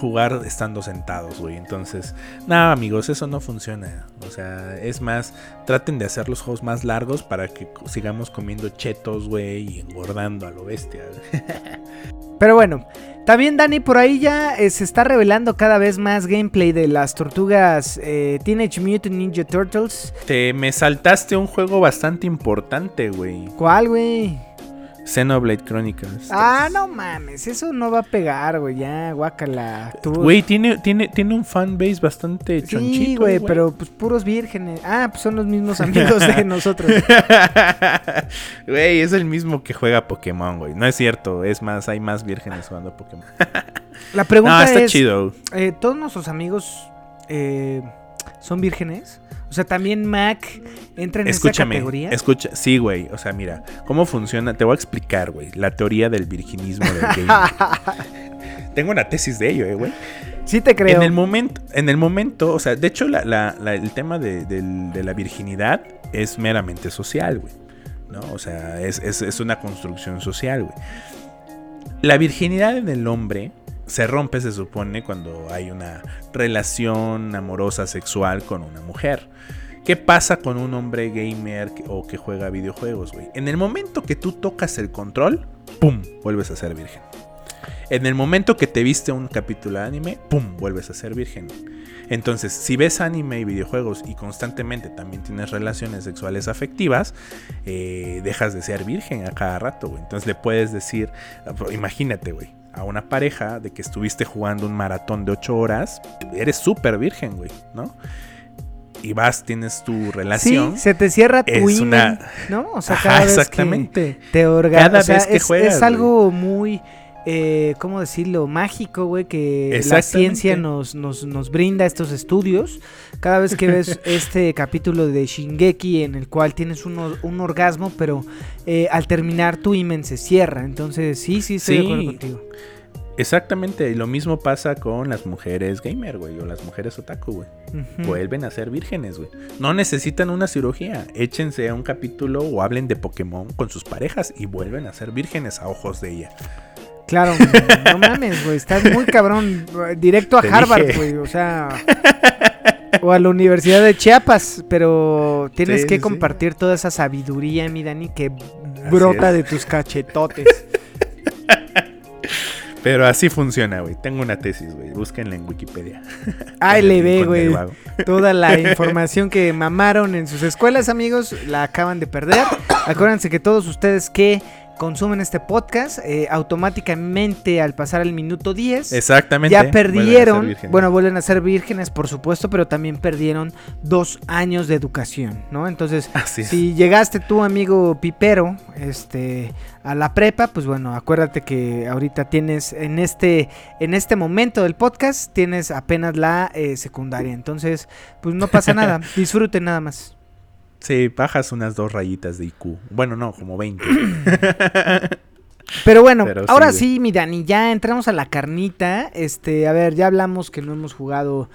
jugar estando sentados, güey. Entonces, nada, amigos, eso no funciona. O sea, es más, traten de hacer los juegos más largos para que sigamos comiendo chetos, güey, y engordando a lo bestia. Pero bueno, también Dani, por ahí ya eh, se está revelando cada vez más gameplay de las tortugas eh, Teenage Mutant Ninja Turtles. Te me saltaste un juego bastante importante, güey. ¿Cuál, güey? Xenoblade Chronicles. Ah, no mames, eso no va a pegar, güey, ya, guácala. Güey, tiene, tiene, tiene un fanbase bastante Sí, chonchito. güey, pero pues puros vírgenes. Ah, pues son los mismos amigos de nosotros. Güey, es el mismo que juega Pokémon, güey. No es cierto, es más, hay más vírgenes jugando Pokémon. La pregunta No, está es, chido. eh, ¿todos nuestros amigos eh, son vírgenes? O sea, ¿también Mac entra en esa Escúchame, categoría? escucha, sí, güey. O sea, mira, ¿cómo funciona? Te voy a explicar, güey, la teoría del virginismo del gaming. Tengo una tesis de ello, eh, güey. sí te creo. En el momento, en el momento, o sea, de hecho, la- la- la- el tema de, la virginidad es meramente social, güey. ¿No? O sea, es, es- es una construcción social, güey. La virginidad en el hombre se rompe, se supone, cuando hay una relación amorosa sexual con una mujer. ¿Qué pasa con un hombre gamer o que juega videojuegos, güey? En el momento que tú tocas el control, ¡pum! Vuelves a ser virgen. En el momento que te viste un capítulo de anime, ¡pum! Vuelves a ser virgen. Entonces, si ves anime y videojuegos y constantemente también tienes relaciones sexuales afectivas, eh, dejas de ser virgen a cada rato, güey. Entonces le puedes decir, imagínate, güey, a una pareja de que estuviste jugando un maratón de 8 horas, eres súper virgen, güey, ¿no? Y vas, tienes tu Sí, relación. se te cierra tu es una- ¿no? O sea, Ajá, cada vez exactamente. que te Cada o sea, vez que es, juegas, es algo muy, eh, ¿cómo decirlo? Mágico, güey, que la ciencia nos, nos, nos brinda estos estudios. Cada vez que ves este capítulo de Shingeki en el cual tienes un, un orgasmo, pero eh, al terminar tu imen se cierra. Entonces, sí, sí, estoy de Sí. acuerdo contigo. Exactamente, y lo mismo pasa con las mujeres gamer, güey, o las mujeres otaku, güey. Vuelven a ser vírgenes, güey. No necesitan una cirugía. Échense a un capítulo o hablen de Pokémon con sus parejas y vuelven a ser vírgenes a ojos de ella. Claro, no mames, güey, estás muy cabrón, directo a Te Harvard, güey, o sea, o a la Universidad de Chiapas, pero tienes Sí, que sí, compartir toda esa sabiduría, mi Dani, que brota es. de tus cachetotes. Pero así funciona, güey. Tengo una tesis, güey. Búsquenla en Wikipedia. El le ve, güey, toda la información que mamaron en sus escuelas, amigos, la acaban de perder. Acuérdense que todos ustedes que consumen este podcast, eh, automáticamente al pasar el minuto 10, Exactamente. ya perdieron, bueno, vuelven a ser vírgenes, por supuesto, pero también perdieron dos años de educación, ¿no? Entonces, Así si llegaste tú, amigo pipero, este, a la prepa, pues bueno, acuérdate que ahorita tienes, en este, en este momento del podcast, tienes apenas la eh, secundaria, entonces, pues no pasa nada, disfruten nada más. Sí, bajas unas dos rayitas de IQ. Bueno, no, como 20. Pero bueno, Pero ahora sí, mi Dani, ya entramos a la carnita. Este, a ver, ya hablamos que no hemos jugado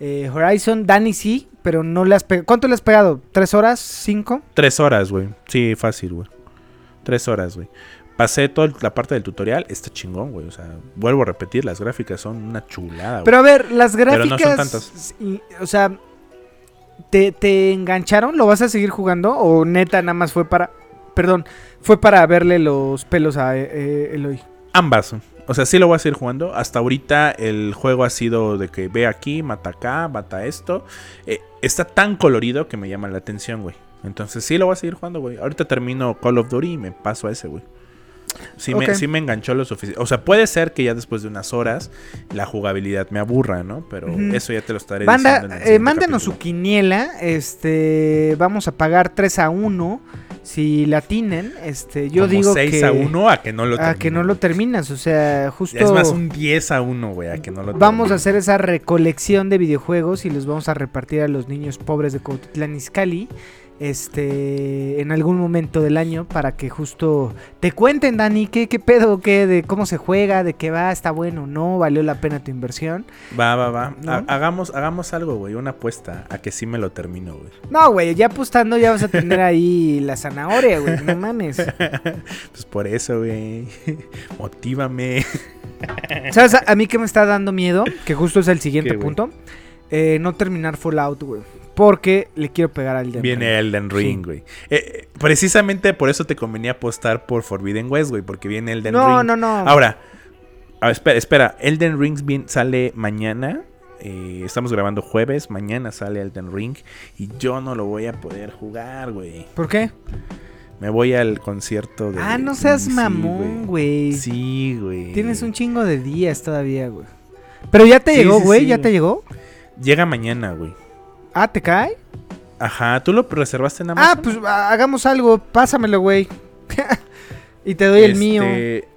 eh, Horizon. Dani sí, pero no le has pegado. ¿Cuánto le has pegado? ¿Tres horas? ¿Cinco? Tres horas, güey. Sí, fácil, güey. Tres horas, güey. pasé toda la parte del tutorial, está chingón, güey. O sea, vuelvo a repetir, las gráficas son una chulada, güey. Pero a ver, las Pero gráficas. no son tantas. o sea, ¿te, ¿te engancharon? ¿Lo vas a seguir jugando? ¿O neta nada más fue para. Perdón, fue para verle los pelos a eh, eh, Eloy? Ambas. O sea, sí lo voy a seguir jugando. Hasta ahorita el juego ha sido de que ve aquí, mata acá, mata esto. Eh, está tan colorido que me llama la atención, güey. Entonces sí lo voy a seguir jugando, güey. Ahorita termino Call of Duty y me paso a ese, güey. Sí, Ok. me, sí me enganchó lo suficiente. O sea, puede ser que ya después de unas horas la jugabilidad me aburra, ¿no? Pero Ujú. eso ya te lo estaré Banda, diciendo. en el eh, siguiente mándenos su capítulo. quiniela. Este. Vamos a pagar 3 a 1. Si la tienen. Este. Yo Como digo 6 que. a 1 a que no lo a que no lo terminas. O sea, justo. Es más un 10 a 1, güey, a que no lo Vamos a hacer esa recolección de videojuegos y los vamos a repartir a los niños pobres de Cuautitlán Izcalli. Este, en algún momento del año para que justo te cuenten, Dani, qué, qué pedo, qué, de cómo se juega, de qué va, está bueno, no, valió la pena tu inversión. Va, va, va. Hagamos, hagamos algo, güey. Una apuesta a que sí me lo termino, güey. No, güey, ya apostando ya vas a tener ahí la zanahoria, güey, no mames. Pues por eso, güey. Motívame. ¿Sabes a, a mí que me está dando miedo? Que justo es el siguiente ¿Qué, güey? Eh, no terminar Fallout, güey. Porque le quiero pegar al Elden Viene. Elden Ring, güey. Eh, eh, precisamente por eso te convenía apostar por Forbidden West, güey. Porque viene Elden No, Ring. no, no. Ahora, a ver, espera, espera. Elden Ring sale mañana. Eh, estamos grabando jueves. Mañana sale Elden Ring. Y yo no lo voy a poder jugar, güey. ¿Por qué? Me voy al concierto de. Ah, no seas sí, mamón, güey. Sí, güey. Tienes un chingo de días todavía, güey. Pero ya te Sí, llegó, güey, ya te llegó. Llega mañana, güey. Ah, ¿te cae? Ajá, ¿tú lo reservaste en Amazon? Ah, pues ah, hagamos algo, pásamelo, güey. y te doy el mío. Este,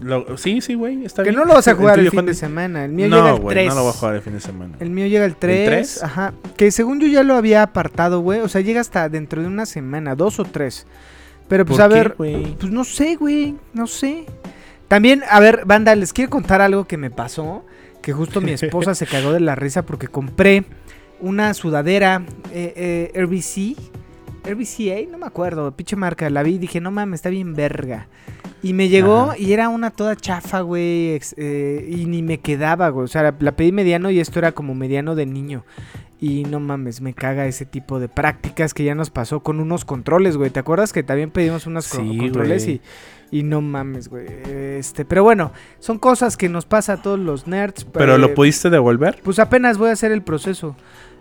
lo- sí, sí, güey, está Que bien. no lo vas a jugar el, fin de semana. El mío llega No, el güey, 3. no lo voy a jugar el fin de semana. El mío llega el 3. 3? Ajá. Que según yo ya lo había apartado, güey. O sea, llega hasta dentro de una semana, dos o tres. Pero pues ¿Por a qué, ver, güey? pues no sé, güey. No sé. También, a ver, banda, les quiero contar algo que me pasó. Que justo mi esposa se cagó de la risa porque compré una sudadera eh, eh, RBC. RBCA, no me acuerdo, pinche marca. La vi y dije, no mames, está bien verga. Y me llegó Ajá. y era una toda chafa, güey. eh, y ni me quedaba, güey. O sea, la, la pedí mediano y esto era como mediano de niño. Y no mames, me caga ese tipo de prácticas que ya nos pasó con unos controles, güey. ¿Te acuerdas que también pedimos unos controles y, y no mames, güey? Este, pero bueno, son cosas que nos pasa a todos los nerds. ¿Pero eh, lo pudiste devolver? Pues apenas voy a hacer el proceso.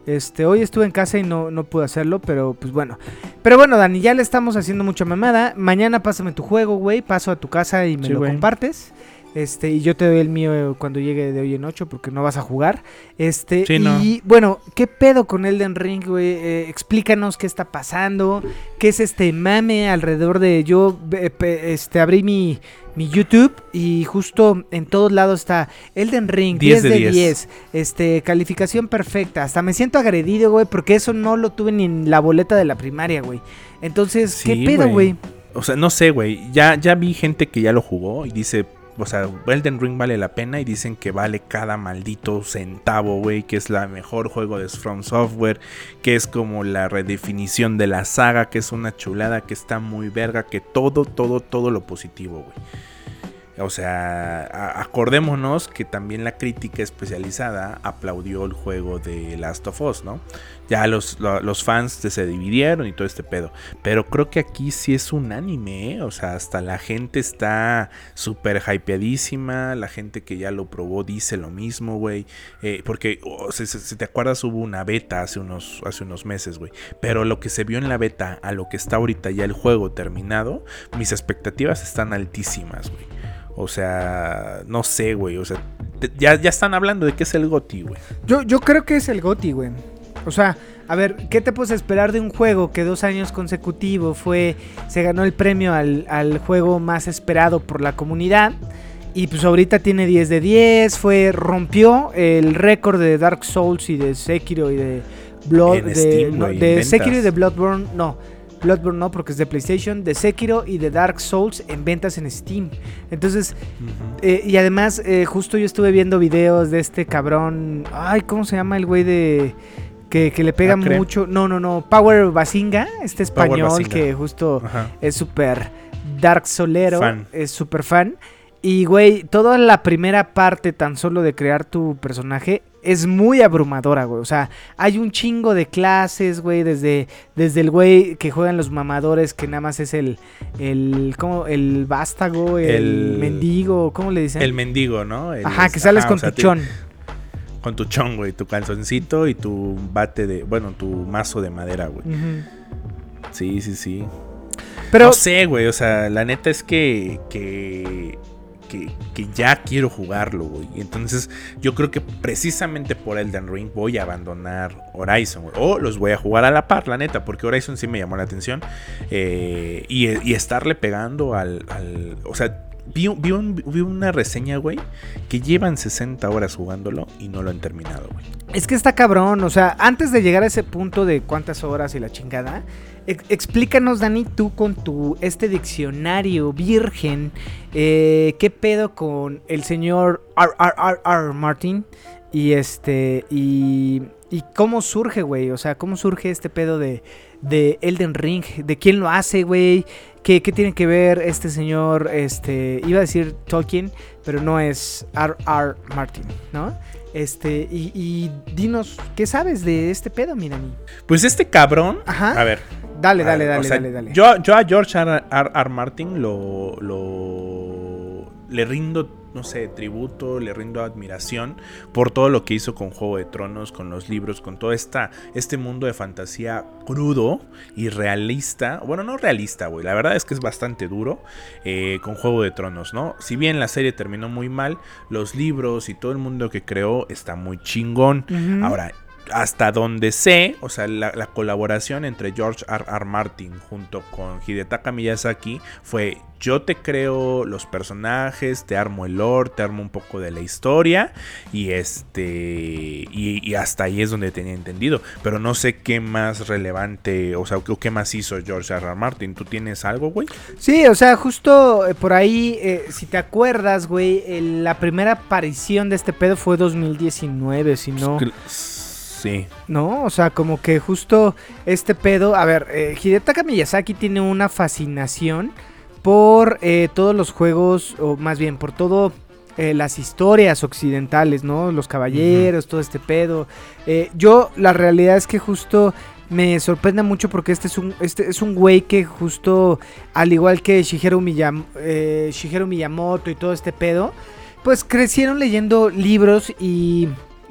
Este, hoy estuve en casa y no, no pude hacerlo, pero pues bueno. Pero bueno, Dani, ya le estamos haciendo mucha mamada. Mañana pásame tu juego, güey. Paso a tu casa y me Sí, lo compartes. Este, y yo te doy el mío cuando llegue de hoy en ocho porque no vas a jugar. Este, Sí, y no. bueno, ¿qué pedo con Elden Ring, güey? Eh, explícanos qué está pasando. ¿Qué es este mame alrededor de yo? eh, Este, abrí mi, mi YouTube y justo en todos lados está Elden Ring 10 10 de de 10. 10. Este, calificación perfecta. Hasta me siento agredido, güey, porque eso no lo tuve ni en la boleta de la primaria, güey. Entonces, ¿qué pedo, güey. güey? O sea, no sé, güey. Ya, ya vi gente que ya lo jugó y dice, o sea, Elden Ring vale la pena y dicen que vale cada maldito centavo, güey, que es la mejor juego de From Software, que es como la redefinición de la saga, que es una chulada, que está muy verga, que todo, todo, todo lo positivo, güey. O sea, acordémonos que también la crítica especializada aplaudió el juego de Last of Us, ¿no? Ya los, lo- los fans se dividieron y todo este pedo. Pero creo que aquí sí es un anime, ¿eh? O sea, hasta la gente está súper hypeadísima. La gente que ya lo probó dice lo mismo, güey. Eh, porque, oh, si- si te acuerdas, hubo una beta hace unos, hace unos meses, güey. Pero lo que se vio en la beta a lo que está ahorita ya el juego terminado, mis expectativas están altísimas, güey. O sea, no sé, güey. O sea, te- ya, ya están hablando de que es el GOTI, güey. Yo, yo creo que es el GOTI, güey. O sea, a ver, ¿qué te puedes esperar de un juego que dos años consecutivos fue. se ganó el premio al, al juego más esperado por la comunidad? Y pues ahorita tiene 10 de 10. Fue. rompió el récord de Dark Souls y de Sekiro y de Blood. En de, Steam, no, güey, de Sekiro y de Bloodborne. No. Bloodborne no, porque es de PlayStation. De Sekiro y de Dark Souls en ventas en Steam. Entonces, eh, y además, eh, justo yo estuve viendo videos de este cabrón. Ay, ¿cómo se llama el güey de. Que, que le pega mucho. No, no, no. Power Basinga, este español Basinga. que justo Ajá. es súper Dark Solero, Fan. es súper fan. Y, güey, toda la primera parte tan solo de crear tu personaje es muy abrumadora, güey. O sea, hay un chingo de clases, güey, desde, desde el güey que juegan los mamadores, que nada más es el, el, ¿cómo? El vástago, el, El- mendigo, ¿cómo le dicen? El mendigo, ¿no? El- Ajá, que sales ajá, con sea, tu te- chon. Con tu chon, güey, tu calzoncito y tu bate de, bueno, tu mazo de madera, güey. Sí, sí, sí. Pero, no sé, güey, o sea, la neta es que, que, que, ya quiero jugarlo, güey. Entonces yo creo que precisamente por Elden Ring voy a abandonar Horizon, güey. O los voy a jugar a la par, la neta, porque Horizon sí me llamó la atención. Eh, y, y estarle pegando al... al- o sea, vi, vi vi una reseña, güey, que llevan 60 horas jugándolo y no lo han terminado, güey. Es que está cabrón, o sea, antes de llegar a ese punto de cuántas horas y la chingada, ex- explícanos, Dani, tú con tu este diccionario virgen, eh, qué pedo con el señor R. R. R. R. Martin y este y y cómo surge, güey, o sea, cómo surge este pedo de de Elden Ring, de quién lo hace, güey, qué, qué tiene que ver este señor, este, iba a decir Tolkien, pero no es R. R. Martin, ¿no? Este, y, y dinos, ¿qué sabes de este pedo, mi Dani? Pues este cabrón... Ajá. A ver, Dale, A dale, ver, dale, o sea, dale, dale. Yo, yo a George R. R. R. Martin lo, lo le rindo, no sé, tributo, le rindo admiración por todo lo que hizo con Juego de Tronos, con los libros, con todo esta, este mundo de fantasía crudo y realista. Bueno, no realista, güey. La verdad es que es bastante duro eh, con Juego de Tronos, ¿no? Si bien la serie terminó muy mal, los libros y todo el mundo que creó está muy chingón. Ujú. Ahora, hasta donde sé, o sea, la, la colaboración entre George R. R. Martin junto con Hidetaka Miyazaki fue yo te creo los personajes, te armo el lore, te armo un poco de la historia y este y, y hasta ahí es donde tenía entendido, pero no sé qué más relevante, o sea, qué, qué más hizo George R. R. Martin. ¿Tú tienes algo, güey? Sí, o sea, justo eh, por ahí, eh, si te acuerdas, güey, el- la primera aparición de este pedo fue 2019, si no, Sí. ¿no? O sea, como que justo este pedo, a ver, eh, Hidetaka Miyazaki tiene una fascinación por eh, todos los juegos, o más bien por todo eh, las historias occidentales, ¿no? Los caballeros, todo este pedo. Eh, yo, la realidad es que justo me sorprende mucho porque este es un, este es un güey que justo, al igual que Shigeru, Miyam- eh, Shigeru Miyamoto y todo este pedo, pues crecieron leyendo libros y,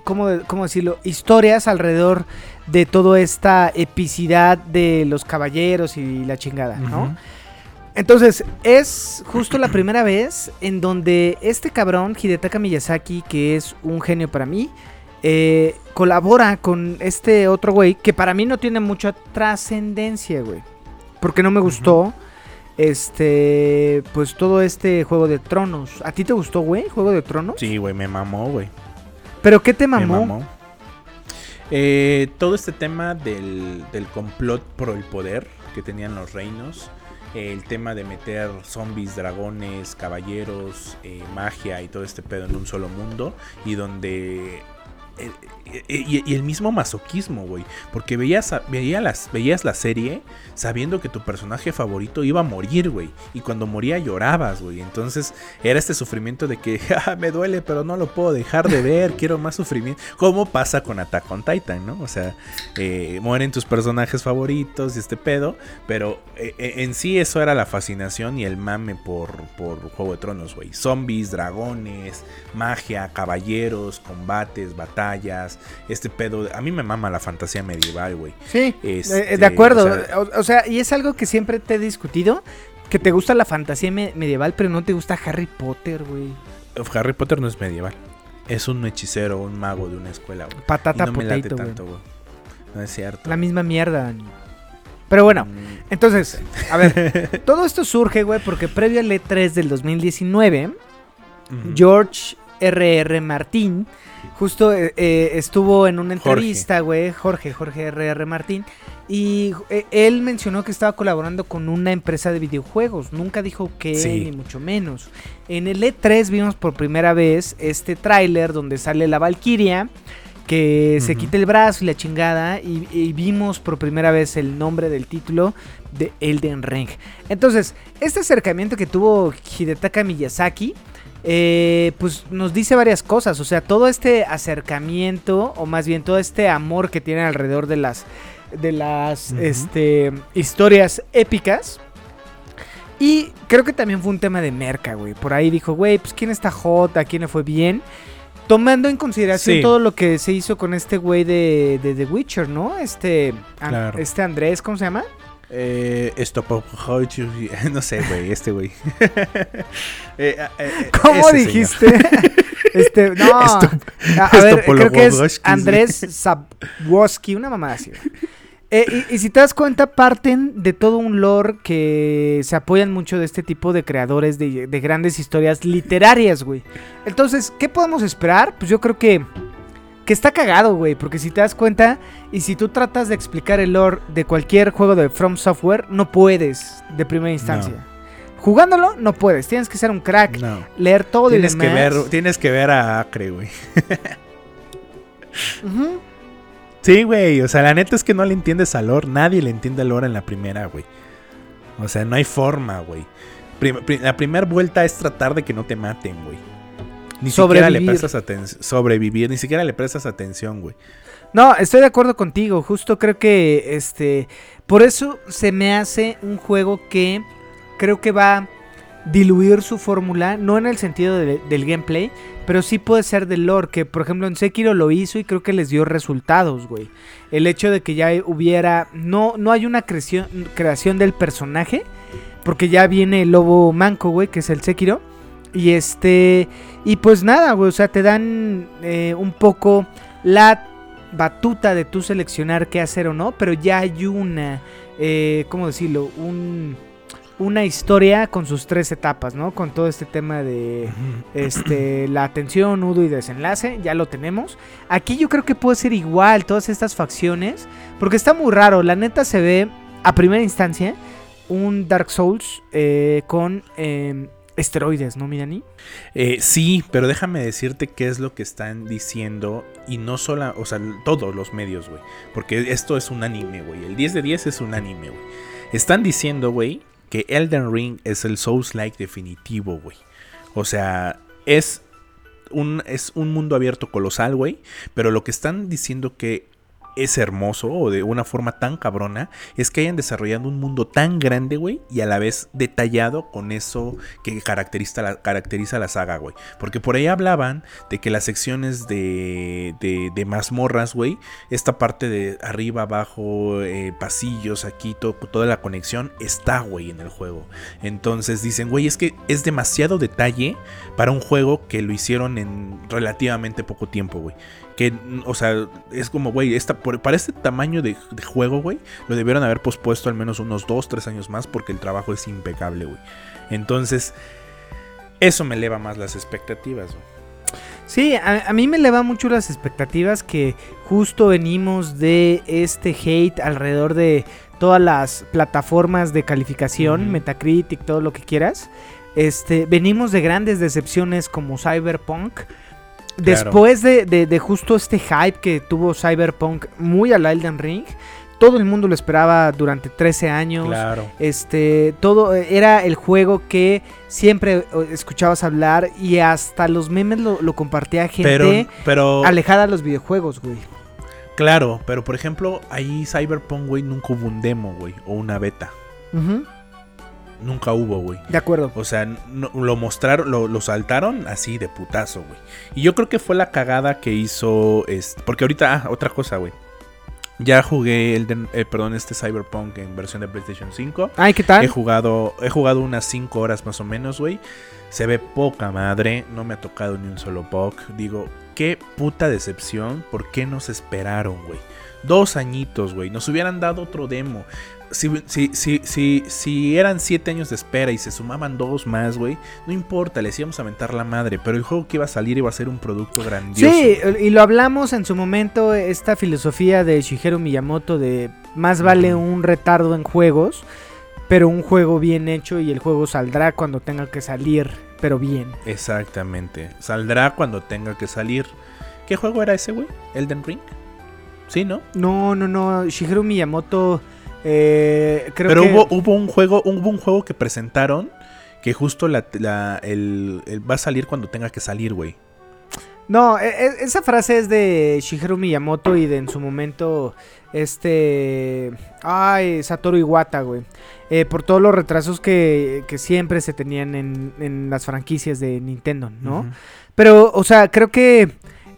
¿cómo, cómo decirlo? Historias alrededor de toda esta epicidad de los caballeros y la chingada, ¿no? Entonces, es justo la primera vez en donde este cabrón, Hidetaka Miyazaki, que es un genio para mí, eh, colabora con este otro güey que para mí no tiene mucha trascendencia, güey. Porque no me gustó, este, pues todo este Juego de Tronos. ¿A ti te gustó, güey, Juego de Tronos? Sí, güey, me mamó, güey. ¿Pero qué te Me mamó? Eh, todo este tema del, del complot por el poder que tenían los reinos. eh, el tema de meter zombies, dragones, caballeros, eh, magia y todo este pedo en un solo mundo. Y donde. Eh, eh, y, y el mismo masoquismo, güey. Porque veías, a- veía las, veías la serie sabiendo que tu personaje favorito iba a morir, güey. Y cuando moría llorabas, güey. Entonces era este sufrimiento de que "Ah, me duele, pero no lo puedo dejar de ver. Quiero más sufrimiento. Como pasa con Attack on Titan, ¿no? O sea, eh, mueren tus personajes favoritos y este pedo. Pero eh, en sí eso era la fascinación y el mame por, por Juego de Tronos, güey. Zombies, dragones, magia, caballeros, combates, batallas. Este pedo. A mí me mama la fantasía medieval, güey. Sí, Este, eh, de acuerdo. o sea- O, o sea, y es algo que siempre te he discutido. Que te gusta la fantasía me- medieval, pero no te gusta Harry Potter, güey. Harry Potter no es medieval. Es un hechicero, un mago de una escuela, güey. Y Patata no me late tanto, güey. No es cierto. La misma mierda. Pero bueno, Mm, entonces, a ver, todo esto surge, güey, porque previo al E3 del 2019, ujú. George R.R. Martín justo eh, eh, estuvo en una entrevista, güey, Jorge, Jorge R.R. Martín, y eh, él mencionó que estaba colaborando con una empresa de videojuegos, nunca dijo que, Sí. ni mucho menos. En el E3 vimos por primera vez este tráiler donde sale la Valkyria que se quita el brazo y la chingada y, y vimos por primera vez el nombre del título de Elden Ring. Entonces, este acercamiento que tuvo Hidetaka Miyazaki, eh, pues nos dice varias cosas, o sea, todo este acercamiento, o más bien todo este amor que tiene alrededor de las, de las este, historias épicas. Y creo que también fue un tema de merca, güey. Por ahí dijo, güey, pues quién está a quién le fue bien. Tomando en consideración Sí. todo lo que se hizo con este güey de, de The Witcher, ¿no? Este, Claro. este Andrés, ¿cómo se llama? Eh, esto, no sé, güey, este güey. Eh, eh, eh, ¿Cómo dijiste? este, no. Esto- a, a ver, creo que es. Andrés Zabwoski, una mamada así. Eh, y, y si te das cuenta, parten de todo un lore que se apoyan mucho de este tipo de creadores de, de grandes historias literarias, güey. Entonces, ¿qué podemos esperar? Pues yo creo que, que está cagado, güey. Porque si te das cuenta, y si tú tratas de explicar el lore de cualquier juego de From Software, no puedes de primera instancia. Jugándolo, no puedes. Tienes que ser un crack, No. leer todo Tienes y que, ver, tienes que ver a Acre, güey. Sí, güey. O sea, la neta es que no le entiendes a lore. Nadie le entiende a lore en la primera, güey. O sea, no hay forma, güey. Prim- la primera vuelta es tratar de que no te maten, güey. Ni siquiera le Sobrevivir. prestas atención. Sobrevivir, ni siquiera le prestas atención, güey. No, estoy de acuerdo contigo. Justo creo que este. Por eso se me hace un juego que creo que va a diluir su fórmula. No en el sentido de- del gameplay. Pero sí puede ser del lore. Que por ejemplo en Sekiro lo hizo y creo que les dio resultados, güey. El hecho de que ya hubiera. No, no hay una creación, creación del personaje. Porque ya viene el lobo manco, güey, que es el Sekiro. Y este. Y pues nada, güey. O sea, te dan eh, un poco la batuta de tú seleccionar qué hacer o no. Pero ya hay una. Eh, ¿Cómo decirlo? Un. Una historia con sus tres etapas, ¿no? Con todo este tema de este, la atención, nudo y desenlace, ya lo tenemos. Aquí yo creo que puede ser igual todas estas facciones, porque está muy raro, la neta se ve a primera instancia un Dark Souls eh, con eh, esteroides, ¿no, Mirani? Eh, sí, pero déjame decirte qué es lo que están diciendo. Y no solo, o sea, todos los medios, güey. Porque esto es un anime, güey. El 10 de 10 es un anime, güey. Están diciendo, güey, que Elden Ring es el Souls-like definitivo, güey. O sea, es un, es un mundo abierto colosal, güey. Pero lo que están diciendo que es hermoso o de una forma tan cabrona es que hayan desarrollado un mundo tan grande, güey, y a la vez detallado con eso que caracteriza la, caracteriza la saga, güey. Porque por ahí hablaban de que las secciones de, de, mazmorras, güey, esta parte de arriba, abajo, eh, pasillos, aquí, to- toda la conexión está, güey, en el juego. Entonces dicen, güey, es que es demasiado detalle para un juego que lo hicieron en relativamente poco tiempo, güey. Que, o sea, es como, güey, esta, por- para este tamaño de, de juego, güey, lo debieron haber pospuesto al menos unos 2, 3 años más porque el trabajo es impecable, güey. Entonces, eso me eleva más las expectativas, güey. Sí, a, a mí me eleva mucho las expectativas que justo venimos de este hate alrededor de todas las plataformas de calificación. Metacritic, todo lo que quieras. Este, venimos de grandes decepciones como Cyberpunk. Después de, de- de justo este hype que tuvo Cyberpunk muy al Elden Ring, todo el mundo lo esperaba durante 13 años. Claro. Este, todo era el juego que siempre escuchabas hablar y hasta los memes lo, lo compartía gente Pero, pero, alejada de los videojuegos, güey. claro, pero por ejemplo, ahí Cyberpunk, güey, nunca hubo un demo, güey, o una beta. Ujú, Nunca hubo, güey. De acuerdo. O sea, no- lo mostraron, lo, lo saltaron así de putazo, güey. Y yo creo que fue la cagada que hizo. Este, porque ahorita, ah, otra cosa, güey. Ya jugué el, de- eh, perdón, este Cyberpunk en versión de PlayStation 5. Ay, ¿qué He tal? jugado, he jugado unas 5 horas más o menos, güey. Se ve poca madre, no me ha tocado ni un solo bug. Digo, qué puta decepción, ¿por qué nos esperaron, güey? Dos añitos, güey, nos hubieran dado otro demo. Si, si, si, si, si eran 7 años de espera y se sumaban dos más, güey, no importa, les íbamos a mentar la madre. Pero el juego que iba a salir iba a ser un producto grandioso. Sí, y lo hablamos en su momento, esta filosofía de Shigeru Miyamoto de más vale un retardo en juegos, pero un juego bien hecho y el juego saldrá cuando tenga que salir, pero bien. Exactamente. Saldrá cuando tenga que salir. ¿Qué juego era ese, güey? ¿Elden Ring? Sí, ¿no? No, no, no. Shigeru Miyamoto. Eh, creo Pero que. hubo, hubo un juego, hubo un juego que presentaron que justo la, la- el, el- va a salir cuando tenga que salir, güey. No, e- e- esa frase es de Shigeru Miyamoto y de en su momento. Este. Ay, Satoru Iwata, güey. Eh, por todos los retrasos que, que siempre se tenían en, en las franquicias de Nintendo, ¿no? Pero, o sea, creo que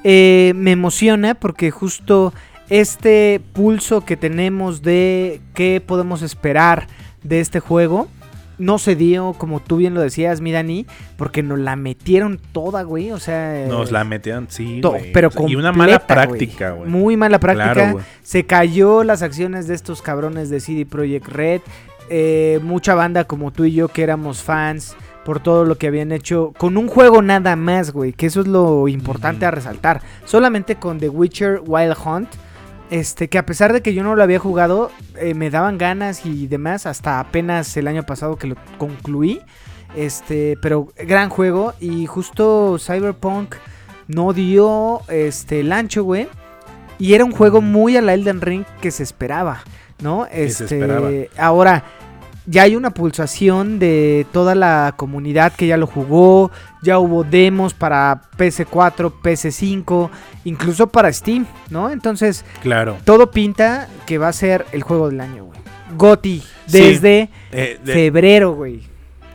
eh, me emociona porque justo este pulso que tenemos de qué podemos esperar de este juego no se dio, como tú bien lo decías, mi Dani, porque nos la metieron toda, güey. O sea, Nos la metieron, sí, güey. pero sea, Y una mala completa, práctica, güey. Muy mala práctica. Claro, se cayó las acciones de estos cabrones de CD Projekt Red. Eh, mucha banda como tú y yo que éramos fans por todo lo que habían hecho con un juego nada más, güey. Que eso es lo importante a resaltar. Solamente con The Witcher Wild Hunt. Este, que a pesar de que yo no lo había jugado, eh, me daban ganas y demás. Hasta apenas el año pasado que lo concluí. Este, pero gran juego. Y justo Cyberpunk no dio este, el ancho, güey. Y era un juego muy a la Elden Ring que se esperaba, ¿no? Se Este, esperaba. Ahora, ya hay una pulsación de toda la comunidad que ya lo jugó. Ya hubo demos para PS4, PS5, incluso para Steam, ¿no? Entonces, Claro. todo pinta que va a ser el juego del año, güey. GOTI, Sí. desde Eh, de- febrero, güey.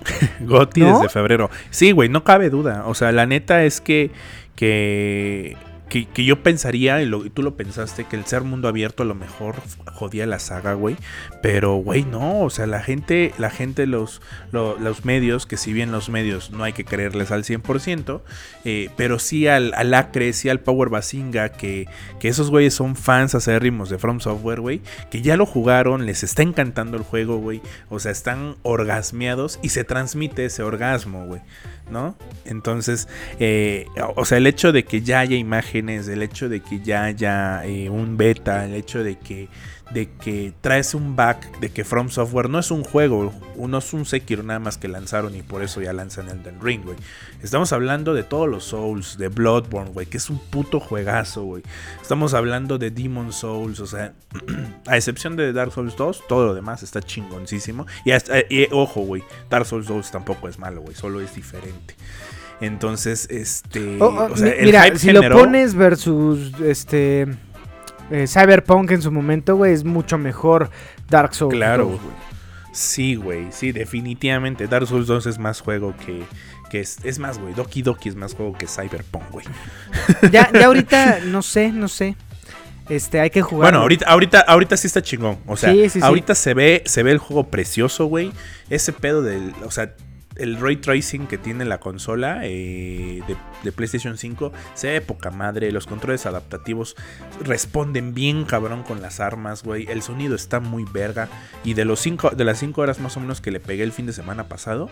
Goti ¿No? desde febrero. Sí, güey, no cabe duda. O sea, la neta es que. que. Que, yo pensaría, y, tú lo pensaste, que el ser mundo abierto a lo mejor jodía la saga, güey. Pero, güey, no. O sea, la gente, la gente, los, lo- los medios, que si bien los medios no hay que creerles al 100%, eh, pero sí al, al Acre, sí al Power Basinga, que, que esos güeyes son fans acérrimos de From Software, güey, que ya lo jugaron, les está encantando el juego, güey. O sea, están orgasmeados y se transmite ese orgasmo, güey. ¿No? Entonces, eh, o sea, el hecho de que ya haya imágenes, el hecho de que ya haya eh, un beta, el hecho de que, de que traes un back, de que From Software no es un juego, no es un Sekiro nada más que lanzaron y por eso ya lanzan Elden Ring, güey. Estamos hablando de todos los Souls, de Bloodborne, güey, que es un puto juegazo, güey. Estamos hablando de Demon Souls, o sea, a excepción de Dark Souls 2, todo lo demás está chingoncísimo. Y, hasta- y, ojo, güey, Dark Souls 2 tampoco es malo, güey, solo es diferente. Entonces, este. Oh, oh, o sea, mi- el mira, hype si generó- lo pones versus este eh, Cyberpunk en su momento, güey, es mucho mejor Dark Souls. Claro, 2, güey. Sí, güey, sí, definitivamente. Dark Souls 2 es más juego que. que es, es más, güey. Doki Doki es más juego que Cyberpunk, güey. Ya, ya ahorita, no sé, no sé. Este, hay que jugar. Bueno, ahorita, ahorita, ahorita sí está chingón. O sea, Sí, sí, sí. ahorita se ve, se ve el juego precioso, güey. Ese pedo del. O sea, el ray tracing que tiene la consola eh, de, PlayStation 5 se ve poca madre. Los controles adaptativos responden bien cabrón con las armas, güey. El sonido está muy verga. Y de los cinco, de las 5 horas más o menos que le pegué el fin de semana pasado,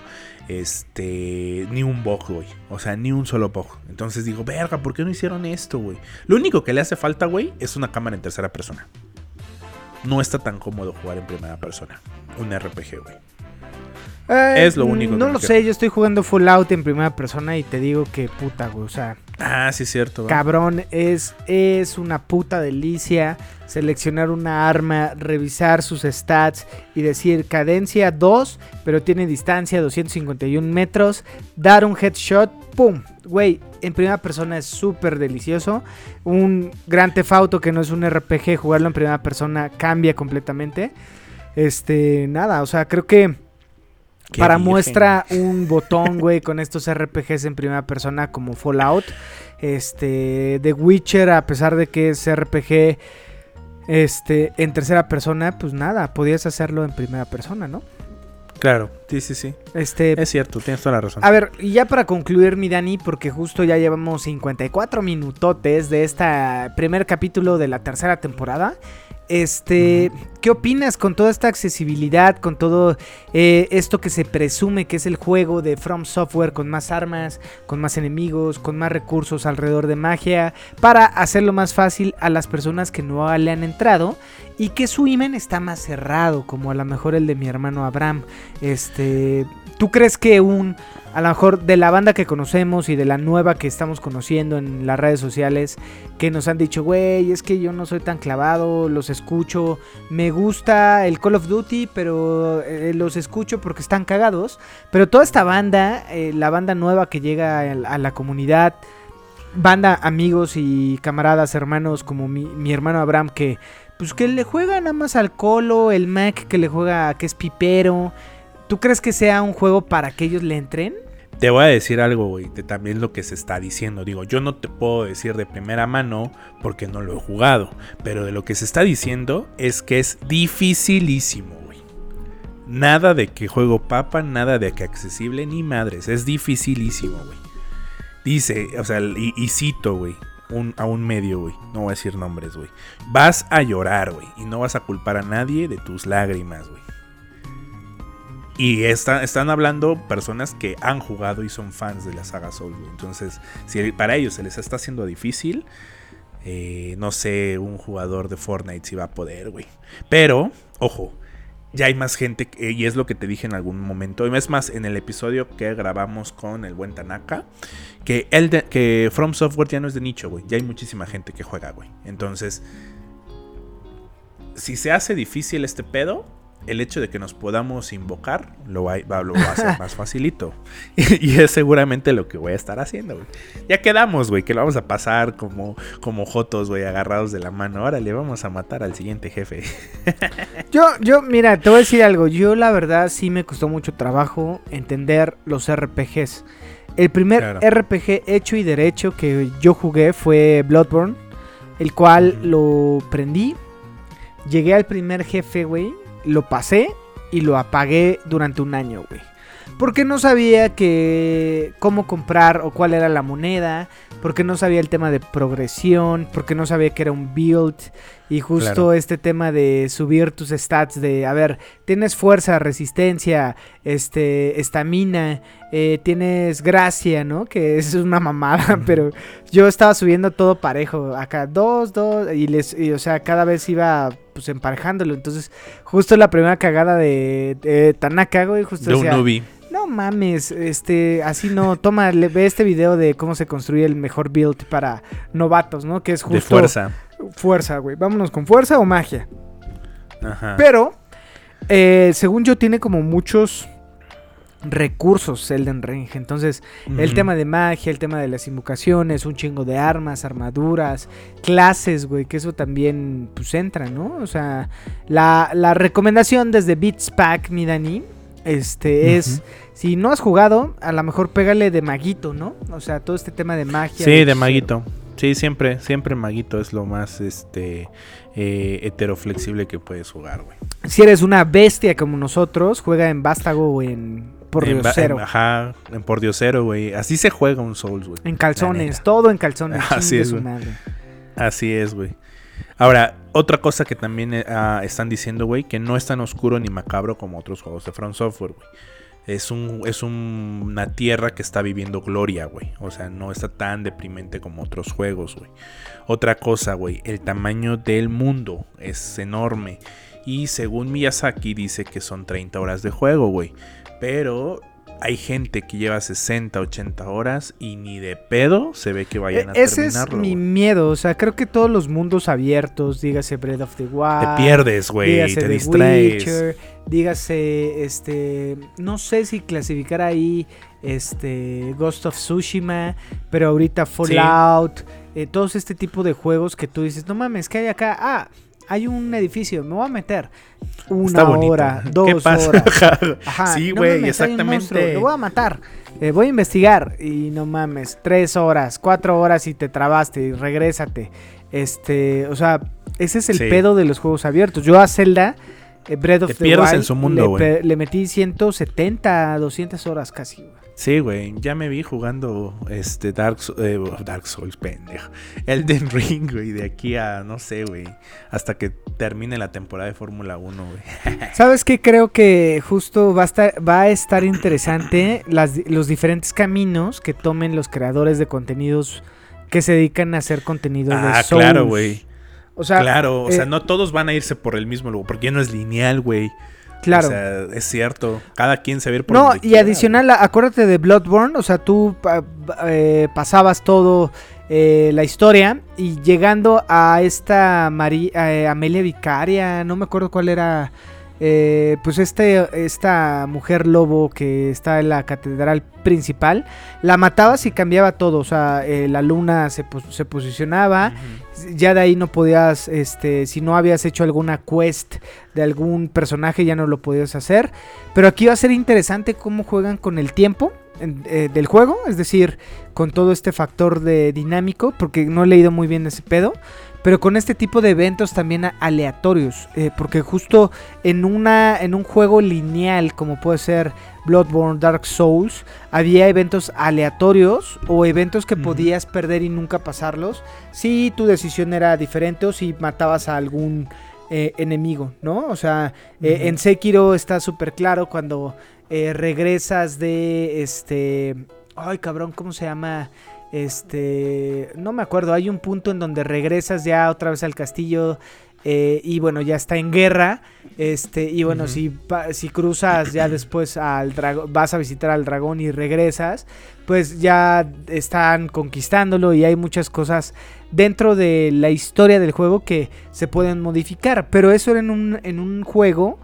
este. Ni un bug, güey. O sea, ni un solo bug. Entonces digo, verga, ¿por qué no hicieron esto, güey? Lo único que le hace falta, güey, es una cámara en tercera persona. No está tan cómodo jugar en primera persona. Un RPG, güey. Eh, es lo único No que lo sé, yo estoy jugando Fallout en primera persona y te digo que puta, güey. O sea, Ah, sí, cierto. cabrón, es, es una puta delicia seleccionar una arma, revisar sus stats y decir cadencia 2, pero tiene distancia 251 metros, dar un headshot, ¡pum! Güey, en primera persona es súper delicioso. Un gran tefauto que no es un RPG, jugarlo en primera persona cambia completamente. Este, nada, o sea, creo que para virgen. muestra un botón, güey, con estos RPGs en primera persona como Fallout. Este, The Witcher, a pesar de que es RPG este, en tercera persona, pues nada, podías hacerlo en primera persona, ¿no? Claro, sí, sí, sí. Este, Es cierto, tienes toda la razón. a ver, y ya para concluir, mi Dani, porque justo ya llevamos 54 minutotes de este primer capítulo de la tercera temporada. Este, ¿qué opinas con toda esta accesibilidad, con todo eh, esto que se presume que es el juego de From Software con más armas, con más enemigos, con más recursos alrededor de magia, para hacerlo más fácil a las personas que no le han entrado y que su imen está más cerrado, como a lo mejor el de mi hermano Abraham? Este, ¿tú crees que un a lo mejor de la banda que conocemos y de la nueva que estamos conociendo en las redes sociales, que nos han dicho, güey, es que yo no soy tan clavado, los escucho, me gusta el Call of Duty, pero eh, los escucho porque están cagados. Pero toda esta banda, eh, la banda nueva que llega a, la comunidad, banda, amigos y camaradas, hermanos, como mi, mi hermano Abraham, que pues que le juega nada más al Colo, el Mac que le juega, que es pipero. ¿Tú crees que sea un juego para que ellos le entren? Te voy a decir algo, güey, de también lo que se está diciendo. Digo, yo no te puedo decir de primera mano porque no lo he jugado, pero de lo que se está diciendo es que es dificilísimo, güey. Nada de que juego papa, nada de que accesible, ni madres, es dificilísimo, güey. Dice, o sea, y, cito, güey, a un medio, güey, no voy a decir nombres, güey. Vas a llorar, güey, y no vas a culpar a nadie de tus lágrimas, güey. Y está- están hablando personas que han jugado y son fans de la saga Souls. Entonces, si para ellos se les está haciendo difícil, eh, no sé, un jugador de Fortnite si va a poder, güey. Pero, ojo, ya hay más gente, y es lo que te dije en algún momento. Y es más, en el episodio que grabamos con el buen Tanaka, que, el de- que From Software ya no es de nicho, güey. Ya hay muchísima gente que juega, güey. Entonces, si se hace difícil este pedo, el hecho de que nos podamos invocar lo va, va- lo va a hacer más facilito. Y, es seguramente lo que voy a estar haciendo, güey. Ya quedamos, güey, que lo vamos a pasar como, como jotos, güey, agarrados de la mano. Ahora le vamos a matar al siguiente jefe. Yo, yo, mira, te voy a decir algo. Yo, la verdad, sí me costó mucho trabajo entender los RPGs. El primer Claro. RPG hecho y derecho que yo jugué fue Bloodborne, el cual lo prendí. Llegué al primer jefe, güey. Lo pasé y lo apagué durante un año, güey. Porque no sabía que cómo comprar o cuál era la moneda, porque no sabía el tema de progresión, porque no sabía que era un build y justo Claro. este tema de subir tus stats de, a ver, tienes fuerza, resistencia, este, estamina, eh, tienes gracia, ¿no? Que es una mamada, pero yo estaba subiendo todo parejo, acá dos, dos, y les, y, o sea, cada vez iba pues emparejándolo, entonces justo la primera cagada de, de Tanaka, güey, justo De un decía, newbie. no mames, este, así no, toma, le, ve este video de cómo se construye el mejor build para novatos, ¿no? Que es justo De fuerza. Fuerza, güey. Vámonos con fuerza o magia. Ajá. Pero, eh, según yo, tiene como muchos recursos Elden Ring. Entonces, el tema de magia, el tema de las invocaciones, un chingo de armas, armaduras, clases, güey, que eso también, pues, entra, ¿no? O sea, la, la recomendación desde Beats Pack, mi Dani, este, es, si no has jugado, a lo mejor pégale de maguito, ¿no? O sea, todo este tema de magia. Sí, de hechicero. maguito. Sí, siempre, siempre maguito es lo más este eh, heteroflexible que puedes jugar, güey. Si eres una bestia como nosotros, juega en Vástago o en Por En Diosero. en- ajá, en por Diosero, güey. Así se juega un Souls, güey. En calzones, todo en calzones. Así es, güey. Así es, güey. Ahora, otra cosa que también eh, ah, están diciendo, güey, que no es tan oscuro ni macabro como otros juegos de Front Software, güey. Es, un, es un- una tierra que está viviendo gloria, güey. O sea, no está tan deprimente como otros juegos, güey. Otra cosa, güey, el tamaño del mundo es enorme. Y según Miyazaki dice que son 30 horas de juego, güey. Pero hay gente que lleva 60, 80 horas y ni de pedo se ve que vayan a E- Ese es terminarlo. mi miedo. O sea, creo que todos los mundos abiertos, dígase Breath of the Wild. Te pierdes, güey, te The distraes. Witcher, dígase, este, no sé si clasificar ahí, este, Ghost of Tsushima, pero ahorita Fallout, eh, todos este tipo de juegos que tú dices, no mames, ¿qué hay acá? Ah, hay un edificio, me voy a meter una Está hora, dos ¿Qué pasa? horas. Ajá, sí, güey, monstruo, exactamente. Lo voy a matar. Eh, voy a investigar. Y no mames. Tres horas, cuatro horas y te trabaste. Y regrésate. Este. O sea, ese es el Sí. pedo de los juegos abiertos. Yo a Zelda. eh, Breath of Te the pierdes Wild, en su mundo, le, le metí 170, 200 horas casi. güey. Sí, güey, ya me vi jugando este Dark, eh, Dark Souls, pendejo. Elden Ring, güey, de aquí a, no sé, güey, hasta que termine la temporada de Fórmula 1, güey. ¿Sabes qué? Creo que justo va a estar, va a estar interesante las los diferentes caminos que tomen los creadores de contenidos que se dedican a hacer contenido de Ah, Souls. claro, güey. O sea, claro, o sea, eh, no todos van a irse por el mismo lugar, porque ya no es lineal, güey. Claro. O sea, es cierto. Cada quien se ve por No, donde y quiera, adicional, acuérdate de Bloodborne, o sea, tú eh, pasabas todo eh, la historia y llegando a esta Mari- eh, Amelia Vicaria, no me acuerdo cuál era, eh, pues este, esta mujer lobo que está en la catedral principal, la matabas y cambiaba todo, o sea, eh, la luna se, pos- se posicionaba. Ya de ahí no podías, este, si no habías hecho alguna quest de algún personaje ya no lo podías hacer. Pero aquí va a ser interesante cómo juegan con el tiempo eh, del juego, es decir, con todo este factor de dinámico, porque no he leído muy bien ese pedo. Pero con este tipo de eventos también aleatorios, eh, porque justo en, una, en un juego lineal como puede ser Bloodborne, Dark Souls, había eventos aleatorios o eventos que podías perder y nunca pasarlos si tu decisión era diferente o si matabas a algún eh, enemigo, ¿no? O sea, eh, en Sekiro está súper claro cuando regresas de este... Ay, cabrón, ¿cómo se llama? Este... No me acuerdo, hay un punto en donde regresas ya otra vez al castillo eh, y bueno, ya está en guerra. Este, y bueno, si, pa- si cruzas ya después al dragón, vas a visitar al dragón y regresas, pues ya están conquistándolo y hay muchas cosas dentro de la historia del juego que se pueden modificar. Pero eso era en un, en un juego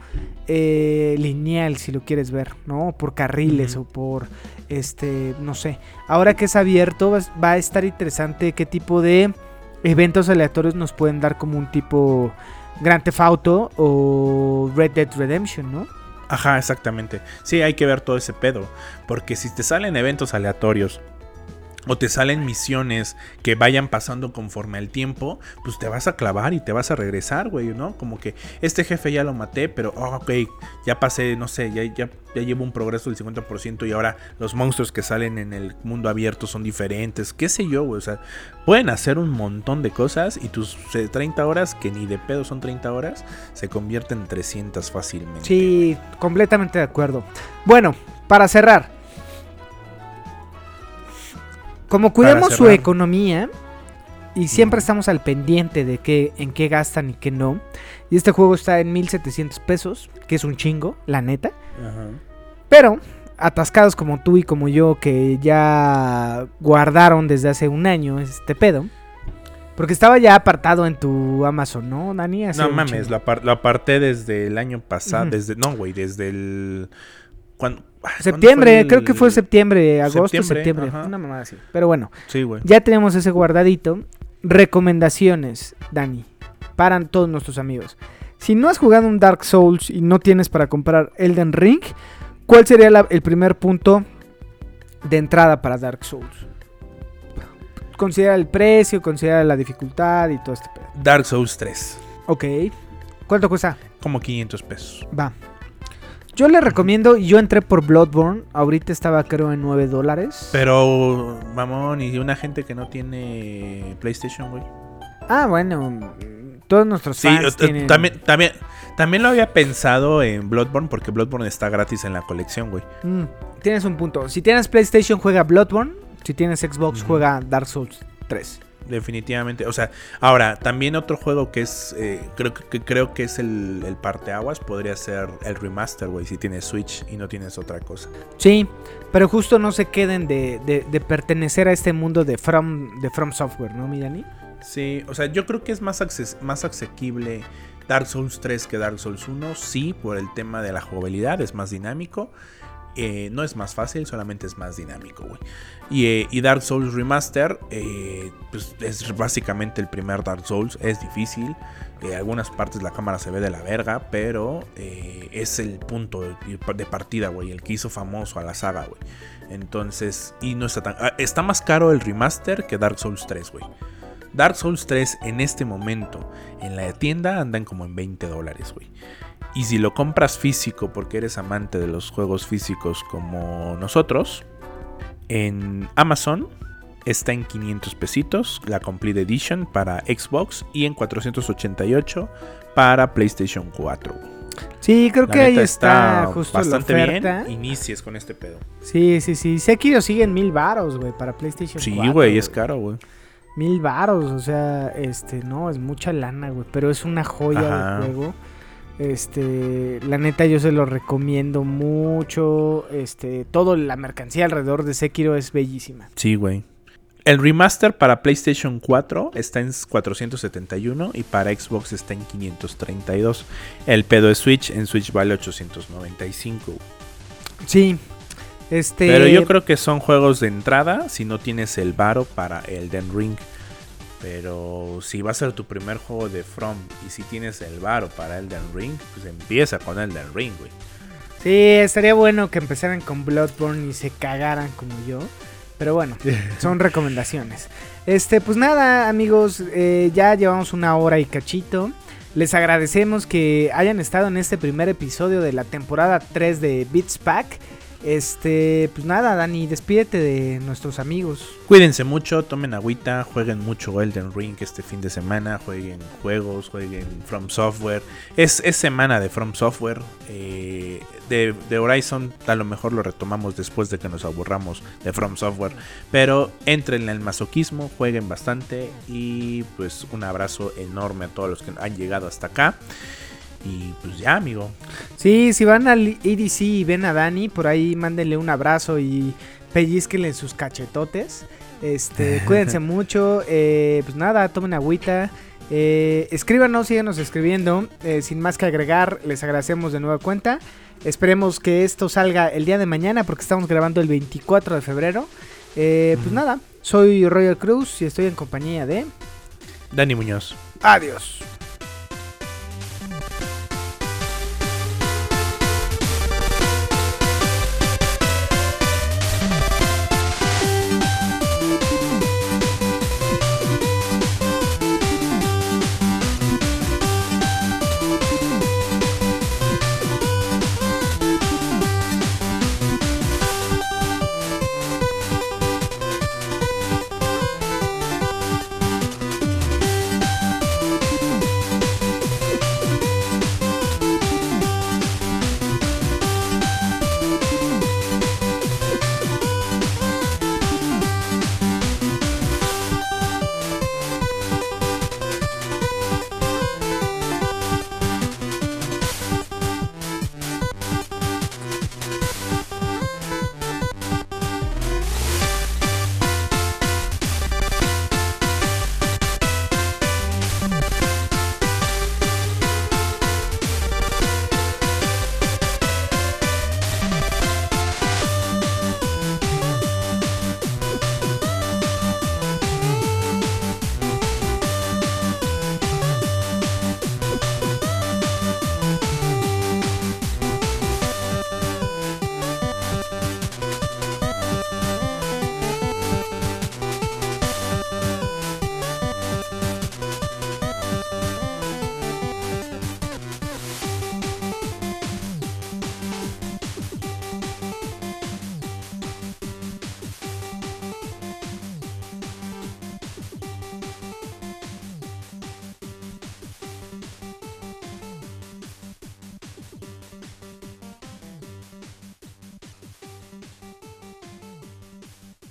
eh, lineal, si lo quieres ver, ¿no? Por carriles o por, este, no sé. Ahora que es abierto, va, a estar interesante qué tipo de eventos aleatorios nos pueden dar como un tipo Grand Theft Auto o Red Dead Redemption, ¿no? Ajá, exactamente. Sí, hay que ver todo ese pedo. Porque si te salen eventos aleatorios o te salen misiones que vayan pasando conforme al tiempo, pues te vas a clavar y te vas a regresar, güey, ¿no? Como que este jefe ya lo maté, pero, oh, ok, ya pasé, no sé, ya, ya, ya llevo un progreso del 50% y ahora los monstruos que salen en el mundo abierto son diferentes, qué sé yo, güey, o sea, pueden hacer un montón de cosas y tus eh, 30 horas, que ni de pedo son 30 horas, se convierten en 300 fácilmente. Sí, completamente de acuerdo. Bueno, para cerrar. Como cuidamos su economía y siempre estamos al pendiente de qué, en qué gastan y qué no. Y este juego está en 1700 pesos, que es un chingo, la neta. Ajá. Pero atascados como tú y como yo que ya guardaron desde hace un año este pedo. Porque estaba ya apartado en tu Amazon, ¿no, Dani? Hace No mames, lo, apar- lo aparté desde el año pasado, desde no, güey, desde el cuan- ¿cuándo Septiembre, el- creo que fue septiembre, agosto, septiembre. Septiembre. Una mamada así. Pero bueno, Sí, ya tenemos ese guardadito. Recomendaciones, Dani, para todos nuestros amigos. Si no has jugado un Dark Souls y no tienes para comprar Elden Ring, ¿cuál sería la- el primer punto de entrada para Dark Souls? Considera el precio, considera la dificultad y todo este pedo. Dark Souls 3, Ok. ¿Cuánto cuesta? como 500 pesos. Va. Yo le recomiendo, yo entré por Bloodborne, ahorita estaba creo en 9 dólares. Pero mamón, y una gente que no tiene PlayStation, güey. Ah, bueno, todos nuestros Sí, fans tienen... también también también lo había pensado en Bloodborne porque Bloodborne está gratis en la colección, güey. Mm, tienes un punto. Si tienes PlayStation, juega Bloodborne. Si tienes Xbox, juega Dark Souls 3. Definitivamente. O sea, ahora, también otro juego que es. eh, creo que creo que es el, el parteaguas. Podría ser el remaster, güey. Si tienes Switch y no tienes otra cosa. Sí, pero justo no se queden de, de- de pertenecer a este mundo de From, de From Software, ¿no, Millani? Sí, o sea, yo creo que es más, acces- más asequible Dark Souls 3 que Dark Souls 1. Sí, por el tema de la jugabilidad, es más dinámico. Eh, no es más fácil, solamente es más dinámico, güey. Y, eh, Dark Souls Remaster, eh, pues es básicamente el primer Dark Souls. Es difícil. En algunas partes la cámara se ve de la verga, pero es el punto de, de partida, güey. El que hizo famoso a la saga, güey. Entonces, y no está tan. ah, Está más caro el remaster que Dark Souls 3, güey. Dark Souls 3 en este momento en la tienda andan como en 20 dólares, güey. Y si lo compras físico porque eres amante de los juegos físicos como nosotros, en Amazon está en 500 pesitos la Complete Edition para Xbox y en 488 para PlayStation 4. güey. Sí, creo La que ahí está, justo bastante la oferta. bien. Inicies con este pedo. Sí, sí, sí. Sekiro sigue en mil varos, güey, para PlayStation Sí, 4, güey, es caro, güey. Mil varos, o sea, este, no, es mucha lana, güey, pero es una joya de juego. Este, la neta yo se lo recomiendo mucho. Este, toda la mercancía alrededor de Sekiro es bellísima. Sí, güey. El remaster para PlayStation 4 está en 471 y para Xbox está en 532. El pedo de Switch en Switch vale 895. Sí. Este Pero yo creo que son juegos de entrada si no tienes el varo para Elden Ring. Pero si va a ser tu primer juego de From y si tienes el varo para Elden Ring, pues empieza con Elden Ring, güey. Sí, estaría bueno que empezaran con Bloodborne y se cagaran como yo. Pero bueno, son recomendaciones. Este, pues nada, amigos, eh, ya llevamos una hora y cachito. Les agradecemos que hayan estado en este primer episodio de la temporada 3 de Beats Pack. Este, pues nada, Dani, despídete de nuestros amigos. Cuídense mucho, tomen agüita, jueguen mucho Elden Ring este fin de semana, jueguen juegos, jueguen From Software. Es, semana de From Software. Eh, de, de, Horizon a lo mejor lo retomamos después de que nos aburramos de From Software. Pero entren en el masoquismo, jueguen bastante y pues un abrazo enorme a todos los que han llegado hasta acá. Y pues ya, amigo. Sí, si van al EDC y ven a Dani, por ahí mándenle un abrazo y pellizquenle sus cachetotes. Este, cuídense mucho. Eh, pues nada, tomen agüita. Eh, escríbanos, síganos escribiendo. Eh, sin más que agregar, les agradecemos de nueva cuenta. Esperemos que esto salga el día de mañana porque estamos grabando el 24 de febrero. Eh, pues nada, soy Royal Cruz y estoy en compañía de Dani Muñoz. Adiós.